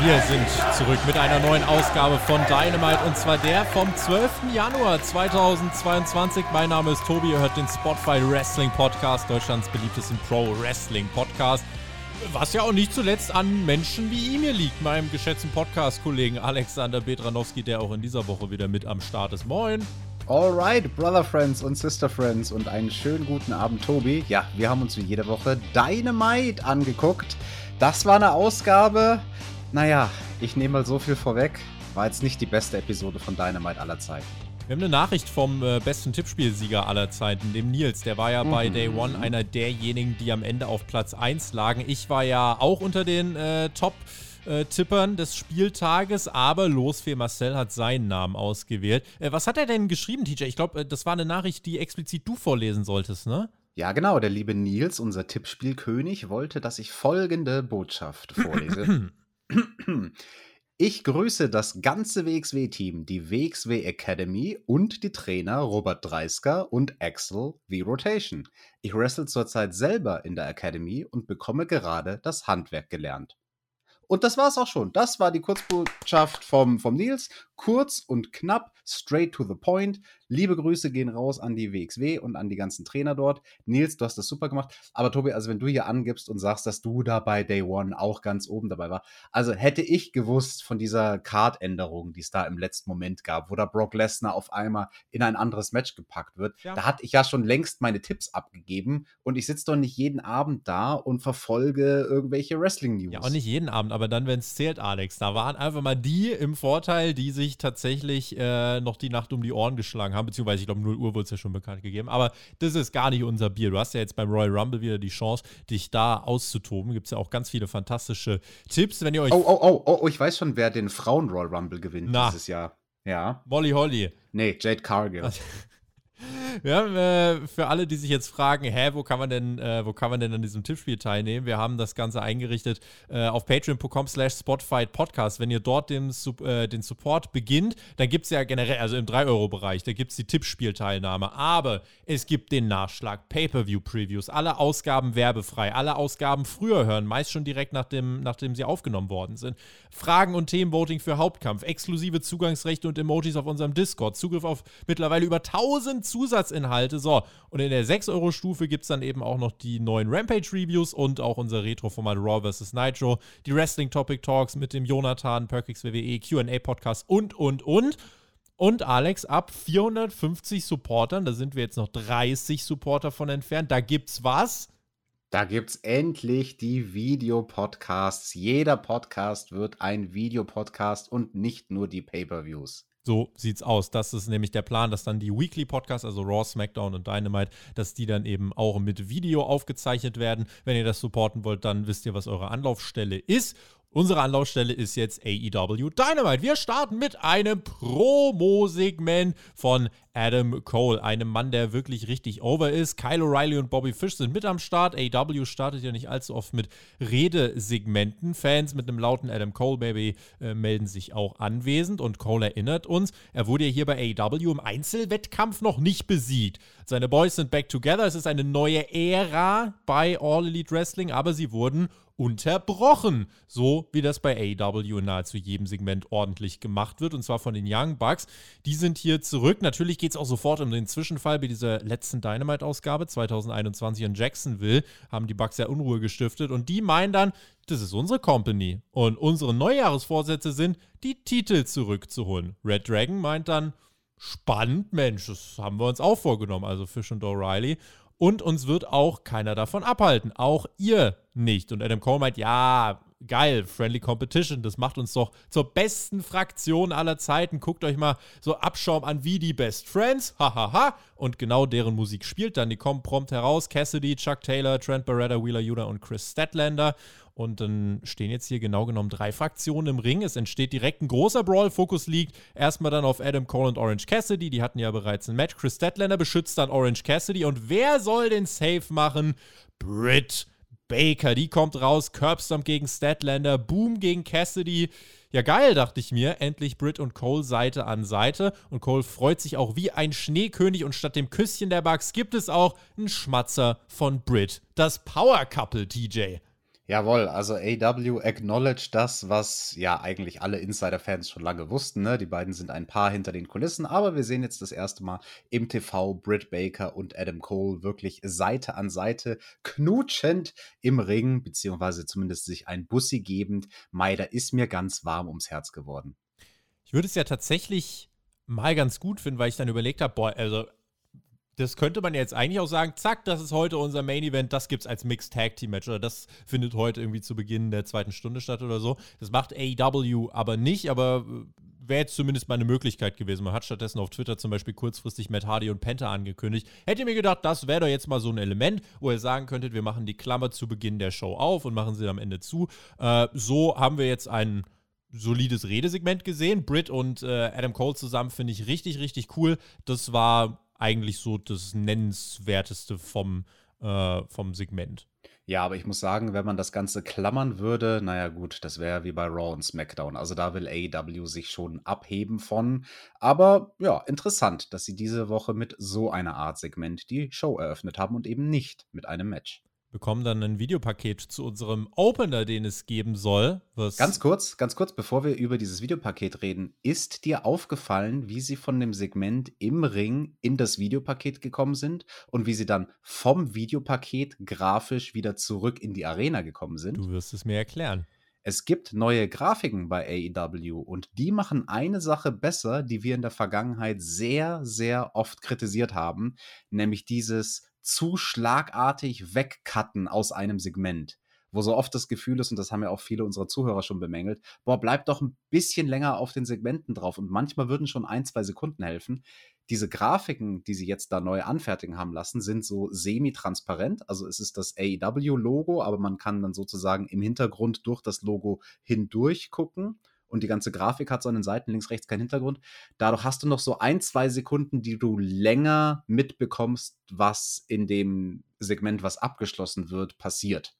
Wir sind zurück mit einer neuen Ausgabe von Dynamite und zwar der vom 12. Januar 2022. Mein Name ist Tobi, ihr hört den Spotify Wrestling Podcast, Deutschlands beliebtesten Pro Wrestling Podcast. Was ja auch nicht zuletzt an Menschen wie ihm hier liegt, meinem geschätzten Podcast-Kollegen Alexander Betranowski, der auch in dieser Woche wieder mit am Start ist. Moin! Alright, Brother Friends und Sister Friends und einen schönen guten Abend, Tobi. Ja, wir haben uns wie jede Woche Dynamite angeguckt. Das war eine Ausgabe, naja, ich nehme mal so viel vorweg. War jetzt nicht die beste Episode von Dynamite aller Zeiten. Wir haben eine Nachricht vom äh, besten Tippspielsieger aller Zeiten, dem Nils. Der war ja mhm. bei Day One einer derjenigen, die am Ende auf Platz 1 lagen. Ich war ja auch unter den äh, Top. Äh, Tippern des Spieltages, aber Losfee Marcel hat seinen Namen ausgewählt. Äh, was hat er denn geschrieben, TJ? Ich glaube, äh, das war eine Nachricht, die explizit du vorlesen solltest, ne? Ja, genau. Der liebe Nils, unser Tippspielkönig, wollte, dass ich folgende Botschaft vorlese. Ich grüße das ganze WXW-Team, die WXW Academy und die Trainer Robert Dreisker und Axel V Rotation. Ich wrestle zurzeit selber in der Academy und bekomme gerade das Handwerk gelernt. Und das war's auch schon. Das war die Kurzbotschaft vom, vom Nils. Kurz und knapp, straight to the point. Liebe Grüße gehen raus an die WXW und an die ganzen Trainer dort. Nils, du hast das super gemacht. Aber Tobi, also wenn du hier angibst und sagst, dass du da bei Day One auch ganz oben dabei war, also hätte ich gewusst von dieser Card-Änderung, die es da im letzten Moment gab, wo da Brock Lesnar auf einmal in ein anderes Match gepackt wird, ja. da hatte ich ja schon längst meine Tipps abgegeben und ich sitze doch nicht jeden Abend da und verfolge irgendwelche Wrestling-News. Ja, auch nicht jeden Abend, aber dann, wenn es zählt, Alex. Da waren einfach mal die im Vorteil, die sich tatsächlich äh, noch die Nacht um die Ohren geschlagen haben, beziehungsweise ich glaube 0 Uhr wurde es ja schon bekannt gegeben. Aber das ist gar nicht unser Bier. Du hast ja jetzt beim Royal Rumble wieder die Chance, dich da auszutoben. Gibt es ja auch ganz viele fantastische Tipps, wenn ihr euch. Oh, oh, oh, oh, oh ich weiß schon, wer den Frauen Royal Rumble gewinnt Na. dieses Jahr. Ja. Molly Holly. Nee, Jade Cargill. Wir haben äh, für alle, die sich jetzt fragen, hä, wo kann man denn, äh, wo kann man denn an diesem Tippspiel teilnehmen? Wir haben das Ganze eingerichtet äh, auf patreon.com slash spotfight podcast. Wenn ihr dort den, äh, den Support beginnt, dann gibt es ja generell, also im 3-Euro-Bereich, da gibt es die Tippspielteilnahme. Aber es gibt den Nachschlag, Pay-Per-View-Previews, alle Ausgaben werbefrei, alle Ausgaben früher hören, meist schon direkt nachdem, nachdem sie aufgenommen worden sind. Fragen und Themenvoting für Hauptkampf, exklusive Zugangsrechte und Emojis auf unserem Discord, Zugriff auf mittlerweile über 1000 Zusatzinhalte. So, und in der 6-Euro-Stufe gibt es dann eben auch noch die neuen Rampage-Reviews und auch unser Retro-Format Raw vs. Nitro, die Wrestling-Topic-Talks mit dem Jonathan, Perkix WWE, QA-Podcast und, und, und. Und Alex, ab 450 Supportern, da sind wir jetzt noch 30 Supporter von entfernt, da gibt's was? Da gibt's endlich die Videopodcasts. Jeder Podcast wird ein Videopodcast und nicht nur die Pay-per-Views. So sieht's aus. Das ist nämlich der Plan, dass dann die Weekly Podcasts, also Raw, SmackDown und Dynamite, dass die dann eben auch mit Video aufgezeichnet werden. Wenn ihr das supporten wollt, dann wisst ihr, was eure Anlaufstelle ist. Unsere Anlaufstelle ist jetzt AEW Dynamite. Wir starten mit einem Promo-Segment von Adam Cole, einem Mann, der wirklich richtig over ist. Kyle O'Reilly und Bobby Fish sind mit am Start. AEW startet ja nicht allzu oft mit Redesegmenten. Fans mit einem lauten Adam Cole Baby äh, melden sich auch anwesend und Cole erinnert uns, er wurde ja hier bei AEW im Einzelwettkampf noch nicht besiegt. Seine Boys sind back together. Es ist eine neue Ära bei All Elite Wrestling, aber sie wurden unterbrochen. So wie das bei AEW in nahezu jedem Segment ordentlich gemacht wird. Und zwar von den Young Bucks. Die sind hier zurück. Natürlich geht es auch sofort um den Zwischenfall bei dieser letzten Dynamite-Ausgabe 2021 in Jacksonville. Haben die Bucks ja Unruhe gestiftet. Und die meinen dann, das ist unsere Company. Und unsere Neujahresvorsätze sind, die Titel zurückzuholen. Red Dragon meint dann, spannend, Mensch, das haben wir uns auch vorgenommen. Also Fish und O'Reilly. Und uns wird auch keiner davon abhalten. Auch ihr nicht. Und Adam Cole meint, ja, geil, Friendly Competition, das macht uns doch zur besten Fraktion aller Zeiten. Guckt euch mal so Abschaum an wie die Best Friends, hahaha. Ha, ha. Und genau deren Musik spielt dann. Die kommen prompt heraus. Cassidy, Chuck Taylor, Trent Barretta, Wheeler Yuta und Chris Statlander. Und dann stehen jetzt hier genau genommen drei Fraktionen im Ring. Es entsteht direkt ein großer Brawl. Fokus liegt erstmal dann auf Adam Cole und Orange Cassidy. Die hatten ja bereits ein Match. Chris Statlander beschützt dann Orange Cassidy. Und wer soll den Save machen? Britt Baker. Die kommt raus. Curbstomp gegen Statlander. Boom gegen Cassidy. Ja, geil, dachte ich mir. Endlich Britt und Cole Seite an Seite. Und Cole freut sich auch wie ein Schneekönig. Und statt dem Küsschen der Bugs gibt es auch einen Schmatzer von Britt. Das Power Couple, TJ. Jawohl, also AW acknowledged das, was ja eigentlich alle Insider-Fans schon lange wussten. Ne? Die beiden sind ein Paar hinter den Kulissen, aber wir sehen jetzt das erste Mal im TV Britt Baker und Adam Cole wirklich Seite an Seite knutschend im Ring, beziehungsweise zumindest sich ein Bussi gebend. Mai, da ist mir ganz warm ums Herz geworden. Ich würde es ja tatsächlich mal ganz gut finden, weil ich dann überlegt habe, boah, also das könnte man jetzt eigentlich auch sagen, zack, das ist heute unser Main Event, das gibt's als Mixed Tag Team Match oder das findet heute irgendwie zu Beginn der zweiten Stunde statt oder so. Das macht AEW aber nicht, aber äh, wäre jetzt zumindest mal eine Möglichkeit gewesen. Man hat stattdessen auf Twitter zum Beispiel kurzfristig Matt Hardy und Penta angekündigt. Hätte mir gedacht, das wäre doch jetzt mal so ein Element, wo ihr sagen könntet, wir machen die Klammer zu Beginn der Show auf und machen sie am Ende zu. Äh, so haben wir jetzt ein solides Redesegment gesehen. Britt und äh, Adam Cole zusammen finde ich richtig, richtig cool. Das war eigentlich so das Nennenswerteste vom, äh, vom Segment. Ja, aber ich muss sagen, wenn man das Ganze klammern würde, naja gut, das wäre wie bei Raw und SmackDown. Also da will AEW sich schon abheben von. Aber ja, interessant, dass sie diese Woche mit so einer Art Segment die Show eröffnet haben und eben nicht mit einem Match bekommen dann ein Videopaket zu unserem Opener, den es geben soll. ganz kurz, ganz kurz, bevor wir über dieses Videopaket reden, ist dir aufgefallen, wie sie von dem Segment im Ring in das Videopaket gekommen sind und wie sie dann vom Videopaket grafisch wieder zurück in die Arena gekommen sind? Du wirst es mir erklären. Es gibt neue Grafiken bei AEW und die machen eine Sache besser, die wir in der Vergangenheit sehr, sehr oft kritisiert haben, nämlich dieses zu schlagartig wegcutten aus einem Segment. Wo so oft das Gefühl ist, und das haben ja auch viele unserer Zuhörer schon bemängelt, boah, bleib doch ein bisschen länger auf den Segmenten drauf. Und manchmal würden schon ein, zwei Sekunden helfen. Diese Grafiken, die sie jetzt da neu anfertigen haben lassen, sind so semi-transparent. Also es ist das AEW-Logo, aber man kann dann sozusagen im Hintergrund durch das Logo hindurch gucken und die ganze Grafik hat so an den Seiten links, rechts keinen Hintergrund. Dadurch hast du noch so ein, zwei Sekunden, die du länger mitbekommst, was in dem Segment, was abgeschlossen wird, passiert.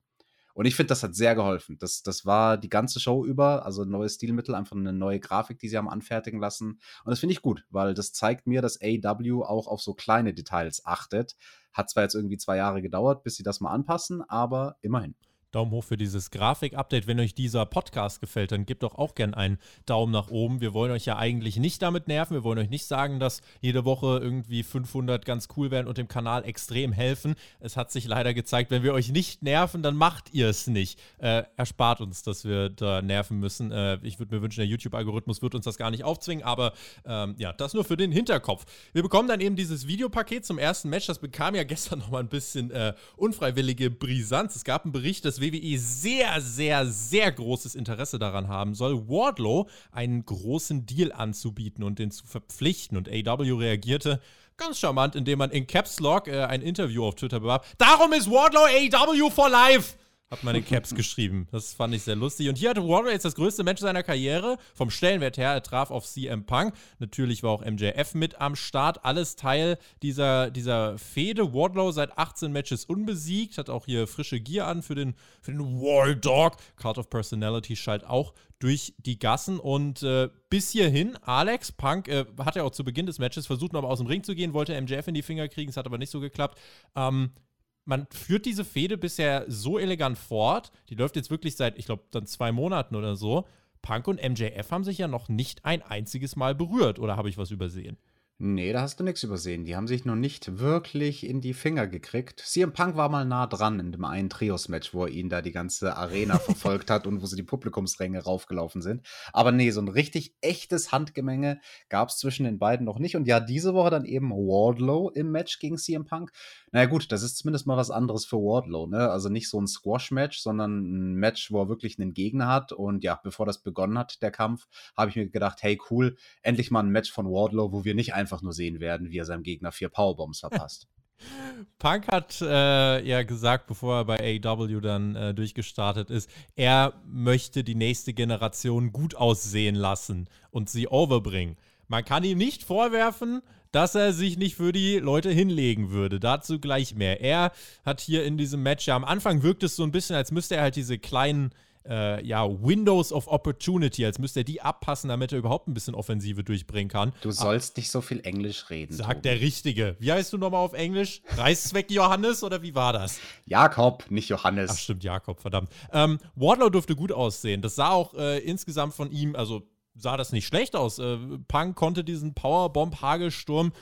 Und ich finde, das hat sehr geholfen. Das, das war die ganze Show über, also ein neues Stilmittel, einfach eine neue Grafik, die sie haben anfertigen lassen. Und das finde ich gut, weil das zeigt mir, dass AW auch auf so kleine Details achtet. Hat zwar jetzt irgendwie zwei Jahre gedauert, bis sie das mal anpassen, aber immerhin. Daumen hoch für dieses Grafik-Update. Wenn euch dieser Podcast gefällt, dann gebt doch auch gern einen Daumen nach oben. Wir wollen euch ja eigentlich nicht damit nerven. Wir wollen euch nicht sagen, dass jede Woche irgendwie 500 ganz cool werden und dem Kanal extrem helfen. Es hat sich leider gezeigt, wenn wir euch nicht nerven, dann macht ihr es nicht. Äh, erspart uns, dass wir da nerven müssen. Äh, ich würde mir wünschen, der YouTube-Algorithmus wird uns das gar nicht aufzwingen, aber ähm, ja, das nur für den Hinterkopf. Wir bekommen dann eben dieses Videopaket zum ersten Match. Das bekam ja gestern nochmal ein bisschen äh, unfreiwillige Brisanz. Es gab einen Bericht, dass WWE sehr, sehr, sehr großes Interesse daran haben soll, Wardlow einen großen Deal anzubieten und den zu verpflichten. Und AW reagierte ganz charmant, indem man in Caps Lock äh, ein Interview auf Twitter bewarb. Darum ist Wardlow AW for life! Hat in Caps geschrieben. Das fand ich sehr lustig. Und hier hatte Warrior jetzt das größte Match seiner Karriere. Vom Stellenwert her, er traf auf CM Punk. Natürlich war auch MJF mit am Start. Alles Teil dieser, dieser Fehde. Wardlow seit 18 Matches unbesiegt. Hat auch hier frische Gear an für den, für den War Dog. Card of Personality schallt auch durch die Gassen. Und äh, bis hierhin, Alex Punk äh, hat ja auch zu Beginn des Matches versucht, noch mal aus dem Ring zu gehen, wollte MJF in die Finger kriegen. Es hat aber nicht so geklappt. Ähm, man führt diese Fehde bisher so elegant fort. Die läuft jetzt wirklich seit, ich glaube, dann zwei Monaten oder so. Punk und MJF haben sich ja noch nicht ein einziges Mal berührt, oder habe ich was übersehen? Nee, da hast du nichts übersehen. Die haben sich noch nicht wirklich in die Finger gekriegt. CM Punk war mal nah dran in dem einen Trios-Match, wo er ihn da die ganze Arena verfolgt hat und wo sie die Publikumsränge raufgelaufen sind. Aber nee, so ein richtig echtes Handgemenge gab es zwischen den beiden noch nicht. Und ja, diese Woche dann eben Wardlow im Match gegen CM Punk. Naja gut, das ist zumindest mal was anderes für Wardlow, ne? Also nicht so ein Squash-Match, sondern ein Match, wo er wirklich einen Gegner hat. Und ja, bevor das begonnen hat, der Kampf, habe ich mir gedacht, hey cool, endlich mal ein Match von Wardlow, wo wir nicht einfach nur sehen werden, wie er seinem Gegner vier Powerbombs verpasst. Punk hat äh, ja gesagt, bevor er bei AEW dann äh, durchgestartet ist, er möchte die nächste Generation gut aussehen lassen und sie overbringen. Man kann ihm nicht vorwerfen, dass er sich nicht für die Leute hinlegen würde. Dazu gleich mehr. Er hat hier in diesem Match, ja, am Anfang wirkt es so ein bisschen, als müsste er halt diese kleinen äh, ja, Windows of Opportunity, als müsste er die abpassen, damit er überhaupt ein bisschen Offensive durchbringen kann. Du sollst ah, nicht so viel Englisch reden. Sagt Tobi. der Richtige. Wie heißt du nochmal auf Englisch? Reißzweck Johannes oder wie war das? Jakob, nicht Johannes. Ach stimmt, Jakob, verdammt. Ähm, Wardlow durfte gut aussehen. Das sah auch äh, insgesamt von ihm, also sah das nicht schlecht aus. Äh, Punk konnte diesen Powerbomb-Hagelsturm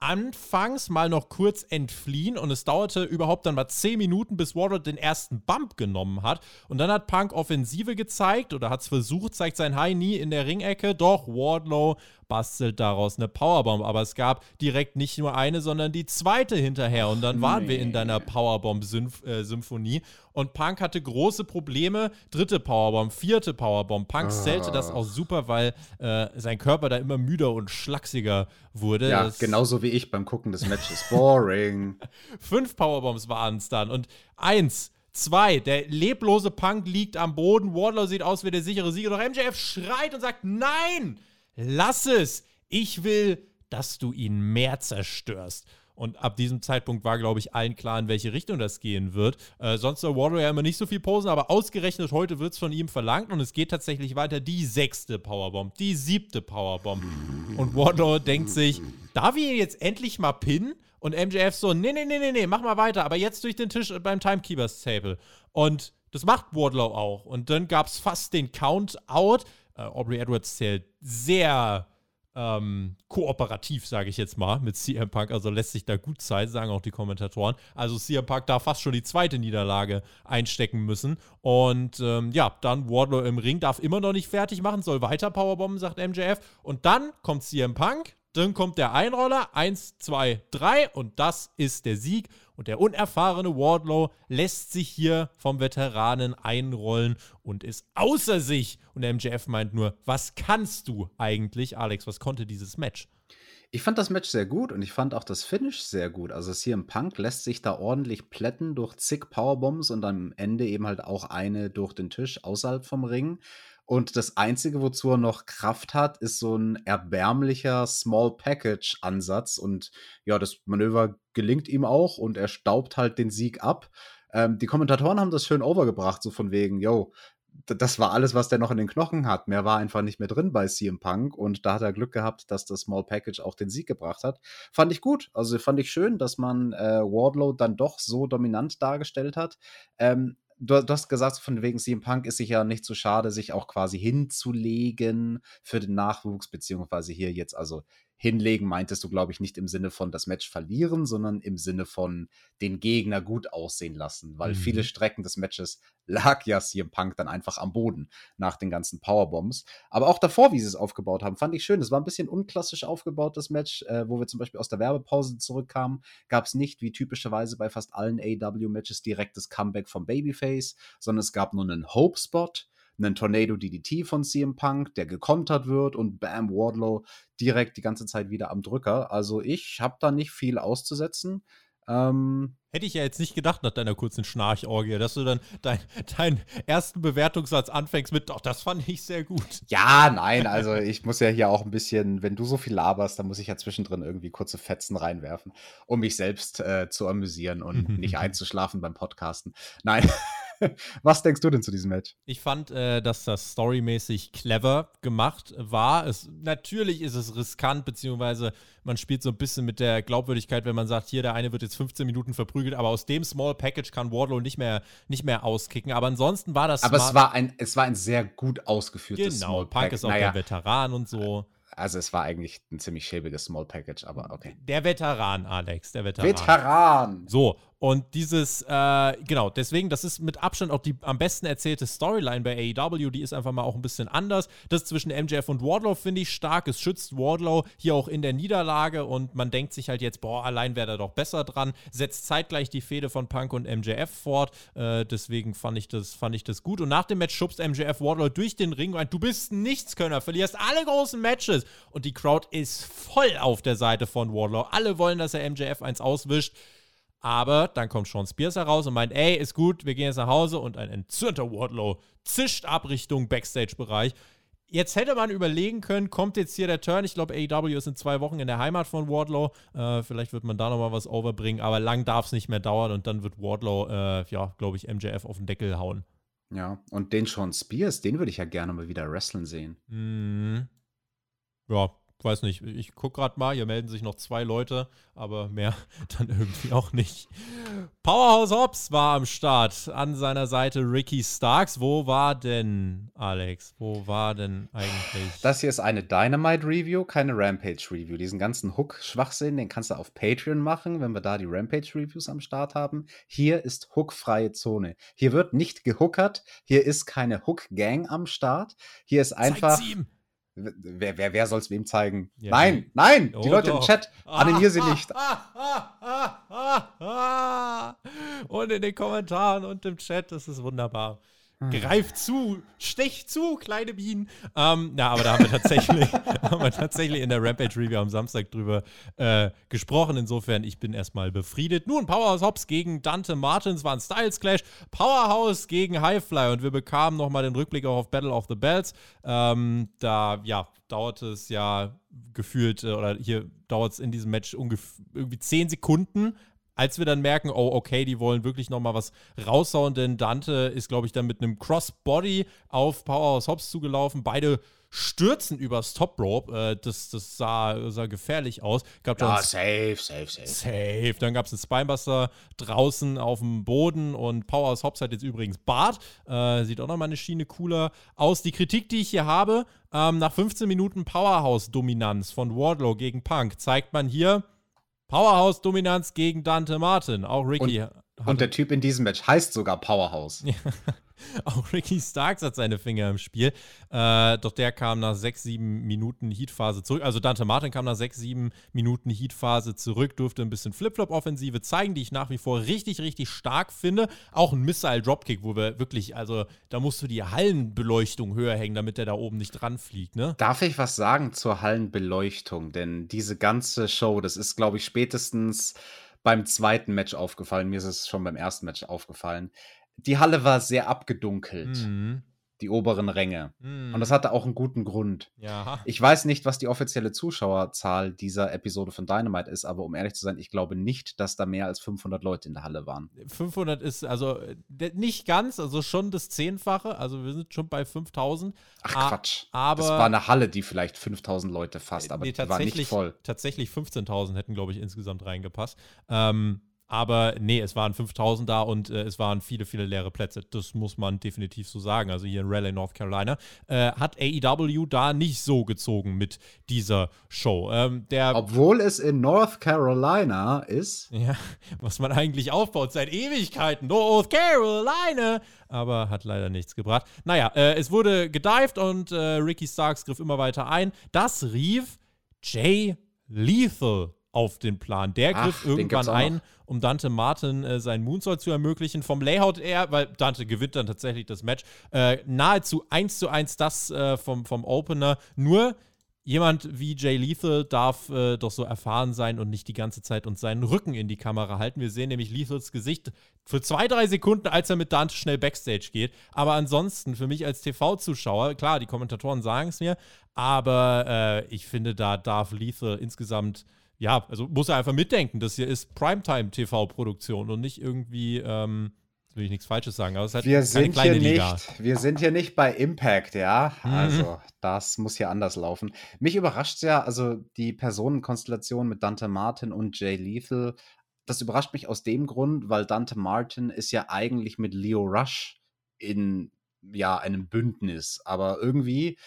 anfangs mal noch kurz entfliehen und es dauerte überhaupt dann mal 10 Minuten, bis Wardlow den ersten Bump genommen hat. Und dann hat Punk Offensive gezeigt oder hat es versucht, zeigt sein High nie in der Ringecke. Doch Wardlow bastelt daraus eine Powerbomb. Aber es gab direkt nicht nur eine, sondern die zweite hinterher. Und dann waren nee. wir in deiner Powerbomb-Symphonie. Äh, und Punk hatte große Probleme. Dritte Powerbomb, vierte Powerbomb. Punk zählte das auch super, weil äh, sein Körper da immer müder und schlachsiger wurde. Ja, das genauso wie ich beim Gucken des Matches. Boring. Fünf Powerbombs waren es dann. Und eins. Zwei, der leblose Punk liegt am Boden. Wardlow sieht aus wie der sichere Sieger. Doch MJF schreit und sagt: Nein, lass es. Ich will, dass du ihn mehr zerstörst. Und ab diesem Zeitpunkt war, glaube ich, allen klar, in welche Richtung das gehen wird. Äh, sonst soll Warrior ja immer nicht so viel posen, aber ausgerechnet heute wird es von ihm verlangt und es geht tatsächlich weiter. Die sechste Powerbomb, die siebte Powerbomb. Und Wardlow denkt sich, darf ich ihn jetzt endlich mal pinnen? Und MJF so, nee, nee, nee, nee, nee, mach mal weiter, aber jetzt durch den Tisch beim Timekeepers Table. Und das macht Wardlow auch. Und dann gab es fast den Count-Out. Äh, Aubrey Edwards zählt sehr ähm, kooperativ, sage ich jetzt mal, mit CM Punk. Also lässt sich da gut Zeit, sagen auch die Kommentatoren. Also CM Punk da fast schon die zweite Niederlage einstecken müssen. Und ähm, ja, dann Wardlow im Ring darf immer noch nicht fertig machen, soll weiter Powerbomben, sagt MJF. Und dann kommt CM Punk, dann kommt der Einroller, eins, zwei, drei und das ist der Sieg. Und der unerfahrene Wardlow lässt sich hier vom Veteranen einrollen und ist außer sich. Und der MJF meint nur, was kannst du eigentlich, Alex? Was konnte dieses Match? Ich fand das Match sehr gut und ich fand auch das Finish sehr gut. Also CM Punk lässt sich da ordentlich plätten durch zig Powerbombs und am Ende eben halt auch eine durch den Tisch außerhalb vom Ring. Und das Einzige, wozu er noch Kraft hat, ist so ein erbärmlicher Small Package Ansatz. Und ja, das Manöver gelingt ihm auch und er staubt halt den Sieg ab. Ähm, die Kommentatoren haben das schön overgebracht, so von wegen, yo, das war alles, was der noch in den Knochen hat. Mehr war einfach nicht mehr drin bei CM Punk und da hat er Glück gehabt, dass das Small Package auch den Sieg gebracht hat. Fand ich gut. Also fand ich schön, dass man äh, Wardlow dann doch so dominant dargestellt hat. Ähm, du, du, hast gesagt, von wegen CM Punk ist sich ja nicht so schade, sich auch quasi hinzulegen für den Nachwuchs, beziehungsweise hier jetzt also hinlegen meintest du, glaube ich, nicht im Sinne von das Match verlieren, sondern im Sinne von den Gegner gut aussehen lassen, weil mhm. viele Strecken des Matches lag ja CM Punk dann einfach am Boden nach den ganzen Powerbombs. Aber auch davor, wie sie es aufgebaut haben, fand ich schön. Es war ein bisschen unklassisch aufgebaut, das Match, äh, wo wir zum Beispiel aus der Werbepause zurückkamen, gab es nicht, wie typischerweise bei fast allen AW-Matches, direkt das Comeback vom Babyface, sondern es gab nur einen Hope-Spot einen Tornado DDT von CM Punk, der gekontert wird und Bam Wardlow direkt die ganze Zeit wieder am Drücker. Also ich habe da nicht viel auszusetzen. Ähm, Hätte ich ja jetzt nicht gedacht nach deiner kurzen Schnarchorgie, dass du dann dein, deinen ersten Bewertungssatz anfängst mit, doch, das fand ich sehr gut. Ja, nein, also ich muss ja hier auch ein bisschen, wenn du so viel laberst, dann muss ich ja zwischendrin irgendwie kurze Fetzen reinwerfen, um mich selbst äh, zu amüsieren und nicht einzuschlafen beim Podcasten. Nein. Was denkst du denn zu diesem Match? Ich fand, äh, dass das storymäßig clever gemacht war. Es, natürlich ist es riskant, beziehungsweise man spielt so ein bisschen mit der Glaubwürdigkeit, wenn man sagt, hier, der eine wird jetzt 15 Minuten verprügelt, aber aus dem Small Package kann Wardlow nicht mehr, nicht mehr auskicken. Aber ansonsten war das. Aber es war, ein, es war ein sehr gut ausgeführtes genau, Small Package. Genau, Punk ist auch naja. der Veteran und so Also es war eigentlich ein ziemlich schäbiges Small Package, aber okay. Der Veteran, Alex, der Veteran. Veteran! So, und dieses, äh, genau, deswegen, das ist mit Abstand auch die am besten erzählte Storyline bei AEW. Die ist einfach mal auch ein bisschen anders. Das zwischen MJF und Wardlow finde ich stark. Es schützt Wardlow hier auch in der Niederlage und man denkt sich halt jetzt, boah, allein wäre er doch besser dran. Setzt zeitgleich die Fehde von Punk und MJF fort. Äh, deswegen fand ich, das, fand ich das gut. Und nach dem Match schubst MJF Wardlow durch den Ring rein. Du bist ein Nichtskönner, verlierst alle großen Matches. Und die Crowd ist voll auf der Seite von Wardlow. Alle wollen, dass er MJF eins auswischt. Aber dann kommt Sean Spears heraus und meint, ey, ist gut, wir gehen jetzt nach Hause und ein entzürnter Wardlow zischt ab Richtung Backstage-Bereich. Jetzt hätte man überlegen können, kommt jetzt hier der Turn? Ich glaube, AEW ist in zwei Wochen in der Heimat von Wardlow. Äh, vielleicht wird man da nochmal was overbringen, aber lang darf es nicht mehr dauern und dann wird Wardlow, äh, ja, glaube ich, MJF auf den Deckel hauen. Ja, und den Sean Spears, den würde ich ja gerne mal wieder wrestlen sehen. Mhm. Ja, weiß nicht, ich gucke gerade mal, hier melden sich noch zwei Leute, aber mehr dann irgendwie auch nicht. Powerhouse Hobbs war am Start, an seiner Seite Ricky Starks. Wo war denn, Alex? Wo war denn eigentlich? Das hier ist eine Dynamite-Review, keine Rampage-Review. Diesen ganzen Hook-Schwachsinn, den kannst du auf Patreon machen, wenn wir da die Rampage-Reviews am Start haben. Hier ist Hook-freie Zone. Hier wird nicht gehookert, hier ist keine Hook-Gang am Start. Hier ist einfach. Zeig's ihm Wer, wer, wer soll es wem zeigen? Ja, nein, die, nein, oh die Leute doch. im Chat, animier sie nicht. und in den Kommentaren und im Chat, das ist wunderbar. Hm. Greif zu, stech zu, kleine Bienen. Ähm, ja, aber da haben wir tatsächlich, haben wir tatsächlich in der Rampage Review am Samstag drüber äh, gesprochen. Insofern, ich bin erstmal befriedet. Nun, Powerhouse Hobbs gegen Dante Martins war ein Styles Clash. Powerhouse gegen Highfly und wir bekamen nochmal den Rückblick auch auf Battle of the Bells. Ähm, da, ja, dauerte es ja gefühlt, äh, oder hier dauert es in diesem Match ungefähr irgendwie 10 Sekunden, als wir dann merken, oh, okay, die wollen wirklich nochmal was raushauen, denn Dante ist, glaube ich, dann mit einem Crossbody auf Powerhouse Hobbs zugelaufen. Beide stürzen übers Top Rope. Äh, das das sah, sah gefährlich aus. Gab ja, safe, safe, safe. Safe. Dann gab es einen Spinebuster draußen auf dem Boden und Powerhouse Hobbs hat jetzt übrigens Bart. Äh, sieht auch nochmal eine Schiene cooler aus. Die Kritik, die ich hier habe, ähm, nach 15 Minuten Powerhouse-Dominanz von Wardlow gegen Punk, zeigt man hier, Powerhouse-Dominanz gegen Dante Martin. Auch Ricky. Und, und der Typ in diesem Match heißt sogar Powerhouse. Auch Ricky Starks hat seine Finger im Spiel. Äh, doch der kam nach sechs, sieben Minuten Heatphase zurück. Also Dante Martin kam nach sechs, sieben Minuten Heatphase zurück, durfte ein bisschen Flip-Flop-Offensive zeigen, die ich nach wie vor richtig, richtig stark finde. Auch ein Missile-Dropkick, wo wir wirklich, also da musst du die Hallenbeleuchtung höher hängen, damit der da oben nicht dran fliegt, ne? Darf ich was sagen zur Hallenbeleuchtung? Denn diese ganze Show, das ist, glaube ich, spätestens beim zweiten Match aufgefallen. Mir ist es schon beim ersten Match aufgefallen die Halle war sehr abgedunkelt. Mhm. Die oberen Ränge. Mhm. Und das hatte auch einen guten Grund. Ja. Ich weiß nicht, was die offizielle Zuschauerzahl dieser Episode von Dynamite ist, aber um ehrlich zu sein, ich glaube nicht, dass da mehr als 500 Leute in der Halle waren. 500 ist also nicht ganz, also schon das Zehnfache. Also wir sind schon bei 5000. Ach Quatsch. Aber das war eine Halle, die vielleicht 5000 Leute fasst, aber nee, die war nicht voll. Tatsächlich 15.000 hätten, glaube ich, insgesamt reingepasst. Ähm, aber nee, es waren 5000 da und äh, es waren viele, viele leere Plätze. Das muss man definitiv so sagen. Also hier in Raleigh, North Carolina, äh, hat AEW da nicht so gezogen mit dieser Show. Ähm, der, Obwohl es in North Carolina ist. Ja, was man eigentlich aufbaut seit Ewigkeiten. North Carolina! Aber hat leider nichts gebracht. Naja, äh, es wurde gedived und äh, Ricky Starks griff immer weiter ein. Das rief Jay Lethal auf den Plan. Der griff Ach, irgendwann ein, um Dante Martin äh, seinen Moonsault zu ermöglichen. Vom Layout eher, weil Dante gewinnt dann tatsächlich das Match, äh, nahezu eins zu eins das äh, vom, vom Opener. Nur jemand wie Jay Lethal darf äh, doch so erfahren sein und nicht die ganze Zeit uns seinen Rücken in die Kamera halten. Wir sehen nämlich Lethals Gesicht für zwei, drei Sekunden, als er mit Dante schnell Backstage geht. Aber ansonsten, für mich als TV-Zuschauer, klar, die Kommentatoren sagen es mir, aber äh, ich finde, da darf Lethal insgesamt ja, also muss er einfach mitdenken. Das hier ist Primetime-TV-Produktion und nicht irgendwie, ähm, will ich nichts Falsches sagen, aber es ist halt wir sind kleine hier Liga. Nicht, wir sind hier nicht bei Impact, ja. Mhm. Also, das muss hier anders laufen. Mich überrascht ja, also die Personenkonstellation mit Dante Martin und Jay Lethal, das überrascht mich aus dem Grund, weil Dante Martin ist ja eigentlich mit Leo Rush in ja, einem Bündnis, aber irgendwie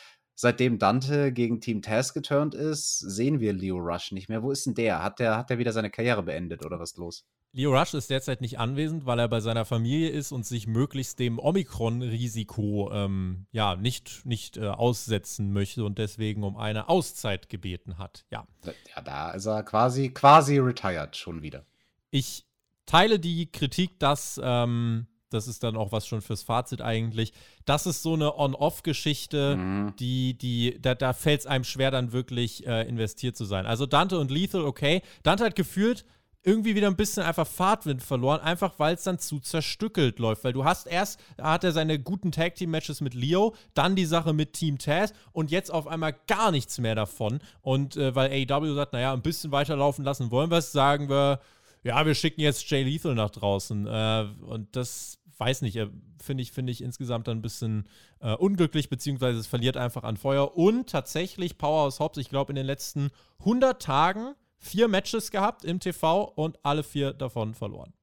seitdem Dante gegen Team Taz geturnt ist, sehen wir Leo Rush nicht mehr. Wo ist denn der? Hat der, hat der wieder seine Karriere beendet oder was los? Leo Rush ist derzeit nicht anwesend, weil er bei seiner Familie ist und sich möglichst dem Omikron-Risiko ähm, ja, nicht, nicht äh, aussetzen möchte und deswegen um eine Auszeit gebeten hat. Ja. Ja, da ist er quasi, quasi retired schon wieder. Ich teile die Kritik, dass, ähm, das ist dann auch was schon fürs Fazit eigentlich, das ist so eine On-Off-Geschichte, mhm. die, die, da, da fällt es einem schwer, dann wirklich äh, investiert zu sein. Also Dante und Lethal, okay. Dante hat gefühlt, irgendwie wieder ein bisschen einfach Fahrtwind verloren, einfach weil es dann zu zerstückelt läuft. Weil du hast erst, hat er seine guten Tag-Team-Matches mit Leo, dann die Sache mit Team Taz und jetzt auf einmal gar nichts mehr davon. Und äh, weil AEW sagt, naja, ein bisschen weiterlaufen lassen wollen wir es, sagen wir, ja, wir schicken jetzt Jay Lethal nach draußen. Äh, und das weiß nicht, finde ich, finde ich insgesamt ein bisschen äh, unglücklich, beziehungsweise es verliert einfach an Feuer. Und tatsächlich, Powerhouse Hobbs, ich glaube, in den letzten 100 Tagen vier Matches gehabt im TV und alle vier davon verloren.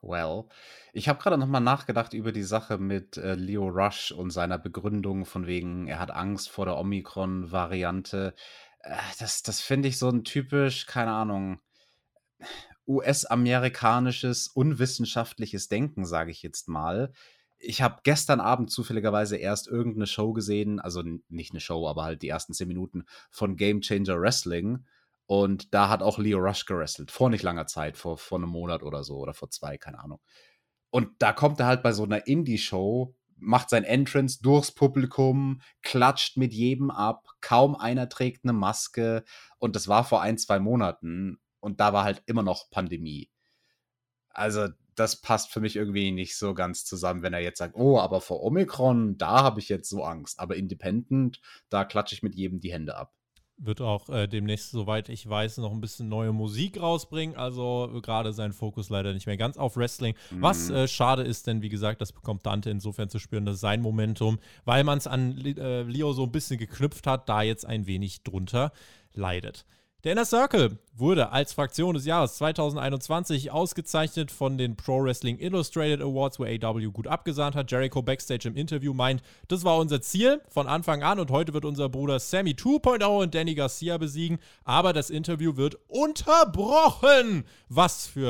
Well, ich habe gerade nochmal nachgedacht über die Sache mit äh, Leo Rush und seiner Begründung von wegen, er hat Angst vor der Omikron-Variante. Äh, das das finde ich so ein typisch, keine Ahnung, US-amerikanisches, unwissenschaftliches Denken, sage ich jetzt mal. Ich habe gestern Abend zufälligerweise erst irgendeine Show gesehen, also nicht eine Show, aber halt die ersten zehn Minuten von Game Changer Wrestling. Und da hat auch Leo Rush gerestelt, vor nicht langer Zeit, vor, vor einem Monat oder so, oder vor zwei, keine Ahnung. Und da kommt er halt bei so einer Indie-Show, macht sein Entrance durchs Publikum, klatscht mit jedem ab, kaum einer trägt eine Maske. Und das war vor ein, zwei Monaten. Und da war halt immer noch Pandemie. Also, das passt für mich irgendwie nicht so ganz zusammen, wenn er jetzt sagt, oh, aber vor Omikron, da habe ich jetzt so Angst. Aber Independent, da klatsche ich mit jedem die Hände ab wird auch äh, demnächst, soweit ich weiß, noch ein bisschen neue Musik rausbringen. Also gerade sein Fokus leider nicht mehr ganz auf Wrestling. Mhm. Was äh, schade ist, denn wie gesagt, das bekommt Dante insofern zu spüren, dass sein Momentum, weil man es an äh, Leo so ein bisschen geknüpft hat, da jetzt ein wenig drunter leidet. Der Inner Circle wurde als Fraktion des Jahres 2021 ausgezeichnet von den Pro Wrestling Illustrated Awards, wo AW gut abgesahnt hat. Jericho backstage im Interview meint, das war unser Ziel von Anfang an und heute wird unser Bruder Sammy 2.0 und Danny Garcia besiegen, aber das Interview wird unterbrochen. Was für,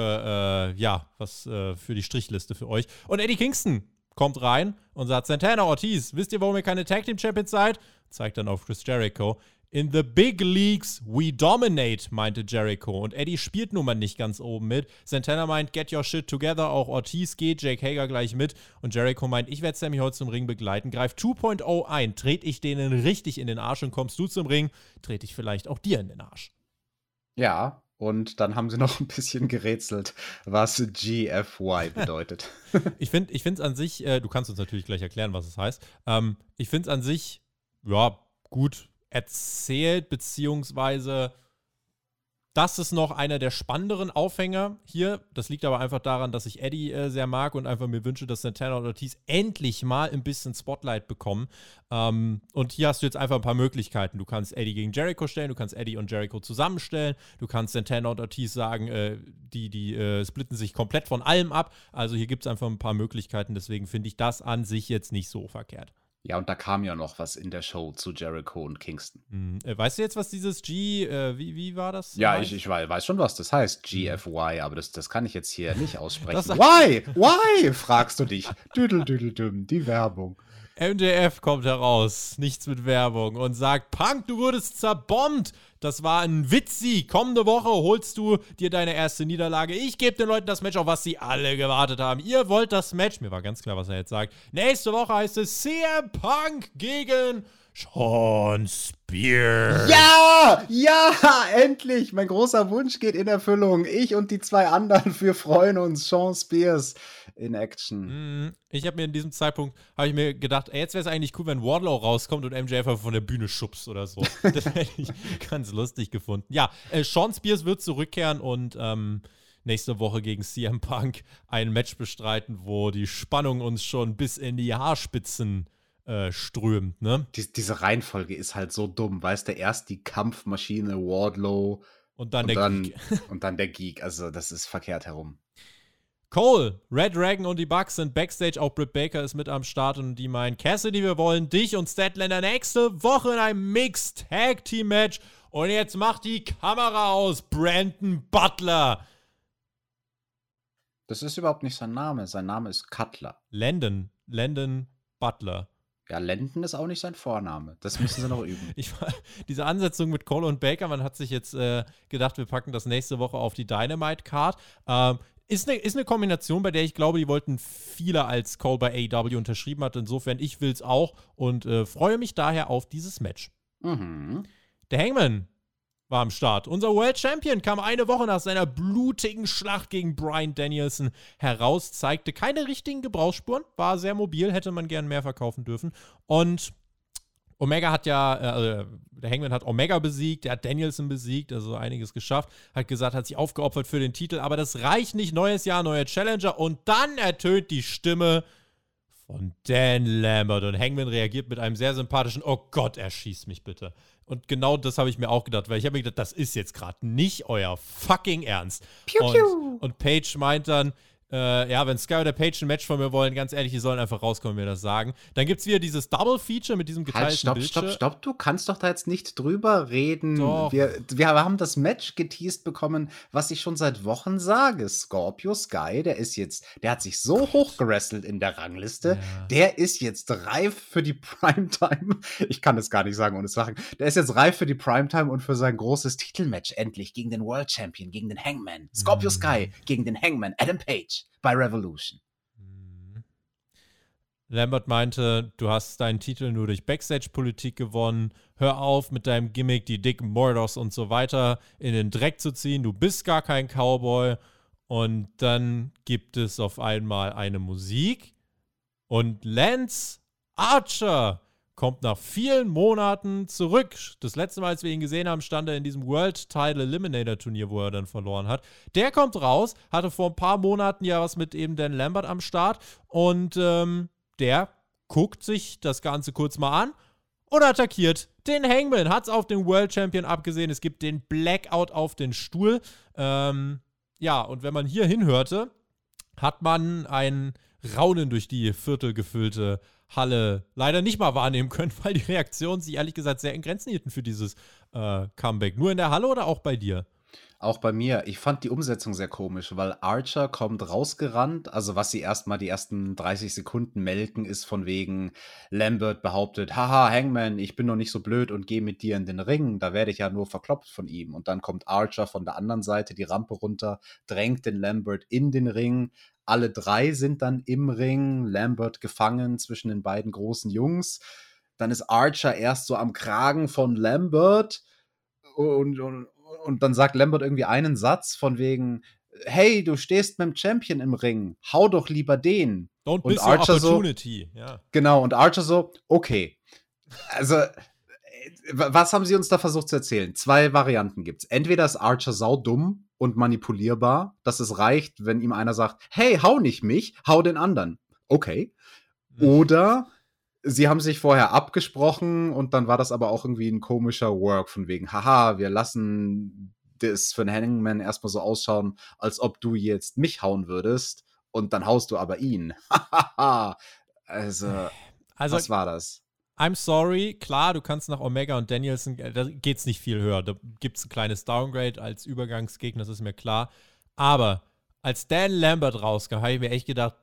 äh, ja, was äh, für die Strichliste für euch. Und Eddie Kingston kommt rein und sagt, Santana Ortiz, wisst ihr, warum ihr keine Tag Team Champions seid? Zeigt dann auf Chris Jericho. In the big leagues we dominate, meinte Jericho. Und Eddie spielt nun mal nicht ganz oben mit. Santana meint, get your shit together. Auch Ortiz geht, Jake Hager gleich mit. Und Jericho meint, ich werde Sammy heute zum Ring begleiten. Greif 2.0 ein. Trete ich denen richtig in den Arsch und kommst du zum Ring, trete ich vielleicht auch dir in den Arsch. Ja, und dann haben sie noch ein bisschen gerätselt, was GFY bedeutet. ich finde es an sich, äh, du kannst uns natürlich gleich erklären, was es heißt. Ähm, ich finde es an sich, ja, gut erzählt, beziehungsweise das ist noch einer der spannenderen Aufhänger hier. Das liegt aber einfach daran, dass ich Eddie äh, sehr mag und einfach mir wünsche, dass Santana und Ortiz endlich mal ein bisschen Spotlight bekommen. Ähm, und hier hast du jetzt einfach ein paar Möglichkeiten. Du kannst Eddie gegen Jericho stellen, du kannst Eddie und Jericho zusammenstellen, du kannst Santana und Ortiz sagen, äh, die, die äh, splitten sich komplett von allem ab. Also hier gibt es einfach ein paar Möglichkeiten, deswegen finde ich das an sich jetzt nicht so verkehrt. Ja, und da kam ja noch was in der Show zu Jericho und Kingston. Hm, äh, weißt du jetzt, was dieses G, äh, wie, wie war das? Ja, ich, ich weiß schon, was das heißt, GFY, aber das, das kann ich jetzt hier nicht aussprechen. Why? Why? fragst du dich. Düdel, düdel, düdel, die Werbung. MJF kommt heraus, nichts mit Werbung und sagt, Punk, du wurdest zerbombt. Das war ein Witzi. Kommende Woche holst du dir deine erste Niederlage. Ich gebe den Leuten das Match, auf was sie alle gewartet haben. Ihr wollt das Match. Mir war ganz klar, was er jetzt sagt. Nächste Woche heißt es CM Punk gegen Sean Spears. Ja, ja, endlich. Mein großer Wunsch geht in Erfüllung. Ich und die zwei anderen, wir freuen uns. Sean Spears in Action. Mm, ich habe mir in diesem Zeitpunkt habe ich mir gedacht, ey, jetzt wäre es eigentlich cool, wenn Wardlow rauskommt und MJF von der Bühne schubst oder so. das hätte ich ganz lustig gefunden. Ja, äh, Sean Spears wird zurückkehren und ähm, nächste Woche gegen CM Punk ein Match bestreiten, wo die Spannung uns schon bis in die Haarspitzen äh, strömt, ne? Die, diese Reihenfolge ist halt so dumm, weißt du, erst die Kampfmaschine Wardlow und dann und der dann, Geek. und dann der Geek, also das ist verkehrt herum. Cole, Red Dragon und die Bucks sind backstage. Auch Britt Baker ist mit am Start und die meinen Cassidy, wir wollen dich und Statlander nächste Woche in einem Mixed Tag Team Match. Und jetzt macht die Kamera aus, Brandon Butler. Das ist überhaupt nicht sein Name. Sein Name ist Cutler. Landon. Landon Butler. Ja, Landon ist auch nicht sein Vorname. Das müssen sie noch üben. Ich, diese Ansetzung mit Cole und Baker, man hat sich jetzt äh, gedacht, wir packen das nächste Woche auf die Dynamite-Card. Ähm, ist eine, ist eine Kombination, bei der ich glaube, die wollten viele als Cole bei AEW unterschrieben hat. Insofern, ich will es auch und äh, freue mich daher auf dieses Match. Mhm. Der Hangman war am Start. Unser World Champion kam eine Woche nach seiner blutigen Schlacht gegen Brian Danielson heraus, zeigte keine richtigen Gebrauchsspuren, war sehr mobil, hätte man gern mehr verkaufen dürfen. Und Omega hat ja, äh, also der Hangman hat Omega besiegt, der hat Danielson besiegt, also einiges geschafft, hat gesagt, hat sich aufgeopfert für den Titel, aber das reicht nicht. Neues Jahr, neuer Challenger und dann ertönt die Stimme von Dan Lambert und Hangman reagiert mit einem sehr sympathischen, oh Gott, erschießt mich bitte. Und genau das habe ich mir auch gedacht, weil ich habe mir gedacht, das ist jetzt gerade nicht euer fucking Ernst. Piu. Und, und Paige meint dann, äh, ja, wenn Sky oder Page ein Match von mir wollen, ganz ehrlich, die sollen einfach rauskommen und mir das sagen. Dann gibt es wieder dieses Double-Feature mit diesem geteilten Halt, stopp, Bildschirm. stopp, stopp. Du kannst doch da jetzt nicht drüber reden. Doch. Wir, wir haben das Match geteased bekommen, was ich schon seit Wochen sage. Scorpio Sky, der ist jetzt, der hat sich so hochgerestelt in der Rangliste. Ja. Der ist jetzt reif für die Primetime. Ich kann es gar nicht sagen ohne zu sagen. Der ist jetzt reif für die Primetime und für sein großes Titelmatch endlich gegen den World Champion, gegen den Hangman. Scorpio Mhm. Sky gegen den Hangman, Adam Page bei Revolution. Mhm. Lambert meinte, du hast deinen Titel nur durch Backstage-Politik gewonnen. Hör auf mit deinem Gimmick, die dicken Mordos und so weiter in den Dreck zu ziehen. Du bist gar kein Cowboy. Und dann gibt es auf einmal eine Musik. Und Lance Archer kommt nach vielen Monaten zurück. Das letzte Mal, als wir ihn gesehen haben, stand er in diesem World Title Eliminator Turnier, wo er dann verloren hat. Der kommt raus, hatte vor ein paar Monaten ja was mit eben Dan Lambert am Start und ähm, der guckt sich das Ganze kurz mal an und attackiert den Hangman. Hat es auf den World Champion abgesehen. Es gibt den Blackout auf den Stuhl. Ähm, ja, und wenn man hier hinhörte, hat man ein Raunen durch die viertelgefüllte Halle leider nicht mal wahrnehmen können, weil die Reaktionen sich ehrlich gesagt sehr in Grenzen hielten für dieses äh, Comeback. Nur in der Halle oder auch bei dir? Auch bei mir. Ich fand die Umsetzung sehr komisch, weil Archer kommt rausgerannt. Also, was sie erstmal die ersten 30 Sekunden melken, ist von wegen Lambert behauptet: Haha, Hangman, ich bin noch nicht so blöd und gehe mit dir in den Ring. Da werde ich ja nur verkloppt von ihm. Und dann kommt Archer von der anderen Seite die Rampe runter, drängt den Lambert in den Ring. Alle drei sind dann im Ring. Lambert gefangen zwischen den beiden großen Jungs. Dann ist Archer erst so am Kragen von Lambert und, und, und dann sagt Lambert irgendwie einen Satz von wegen, hey, du stehst mit dem Champion im Ring, hau doch lieber den. Don't Und Archer so- ja. Genau, und Archer so, okay. Also, äh, was haben sie uns da versucht zu erzählen? Zwei Varianten gibt's. Entweder ist Archer saudumm und manipulierbar, dass es reicht, wenn ihm einer sagt, hey, hau nicht mich, hau den anderen. Okay. Mhm. Oder sie haben sich vorher abgesprochen und dann war das aber auch irgendwie ein komischer Work von wegen, haha, wir lassen das für einen Hangman erstmal so ausschauen, als ob du jetzt mich hauen würdest und dann haust du aber ihn. Also, Also, was war das? I'm sorry, klar, du kannst nach Omega und Danielson, äh, da geht's nicht viel höher. Da gibt's ein kleines Downgrade als Übergangsgegner, das ist mir klar. Aber als Dan Lambert rauskam, habe ich mir echt gedacht,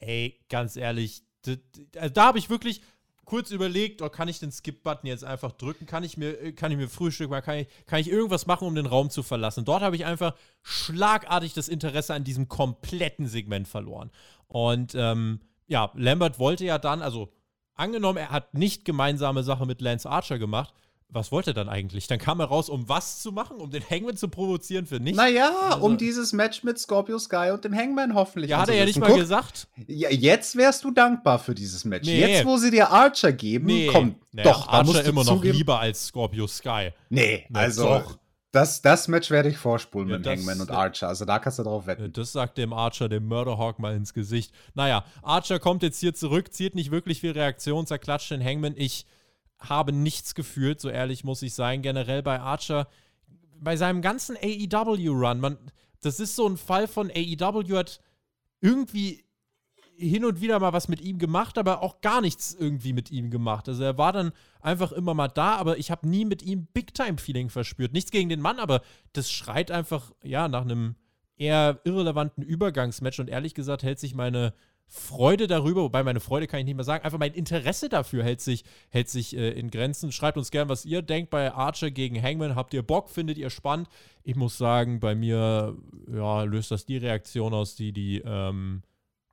ey, ganz ehrlich, also da habe ich wirklich kurz überlegt, oh, kann ich den Skip-Button jetzt einfach drücken? Kann ich mir, äh, kann ich mir Frühstück machen? Kann ich, kann ich irgendwas machen, um den Raum zu verlassen? Dort habe ich einfach schlagartig das Interesse an diesem kompletten Segment verloren. Und ähm, ja, Lambert wollte ja dann, also angenommen, er hat nicht gemeinsame Sache mit Lance Archer gemacht, was wollte er dann eigentlich? Dann kam er raus, um was zu machen? Um den Hangman zu provozieren für nichts? Naja, Also- um dieses Match mit Scorpio Sky und dem Hangman hoffentlich. ja, hat er ja nicht mal Guck, gesagt. Ja, jetzt wärst du dankbar für dieses Match. Nee. Jetzt, wo sie dir Archer geben, komm, Naja, doch, da musst Archer du immer noch zugeben. lieber als Scorpio Sky. Nee, Na, also doch. das, das Match werde ich vorspulen Ja, mit das- Hangman und. Archer. Also da kannst du drauf wetten. Das sagt dem Archer, dem Murderhawk mal ins Gesicht. Naja, Archer kommt jetzt hier zurück, zieht nicht wirklich viel Reaktion, zerklatscht den Hangman. Ich habe nichts gefühlt, so ehrlich muss ich sein. Generell bei Archer, bei seinem ganzen AEW-Run, das ist so ein Fall von AEW hat irgendwie hin und wieder mal was mit ihm gemacht, aber auch gar nichts irgendwie mit ihm gemacht. Also er war dann einfach immer mal da, aber ich habe nie mit ihm Big-Time-Feeling verspürt. Nichts gegen den Mann, aber das schreit einfach, ja, nach einem eher irrelevanten Übergangsmatch und ehrlich gesagt hält sich meine Freude darüber, wobei meine Freude kann ich nicht mehr sagen, einfach mein Interesse dafür hält sich, hält sich äh, in Grenzen. Schreibt uns gern, was ihr denkt bei Archer gegen Hangman. Habt ihr Bock? Findet ihr spannend? Ich muss sagen, bei mir ja, löst das die Reaktion aus, die die ähm,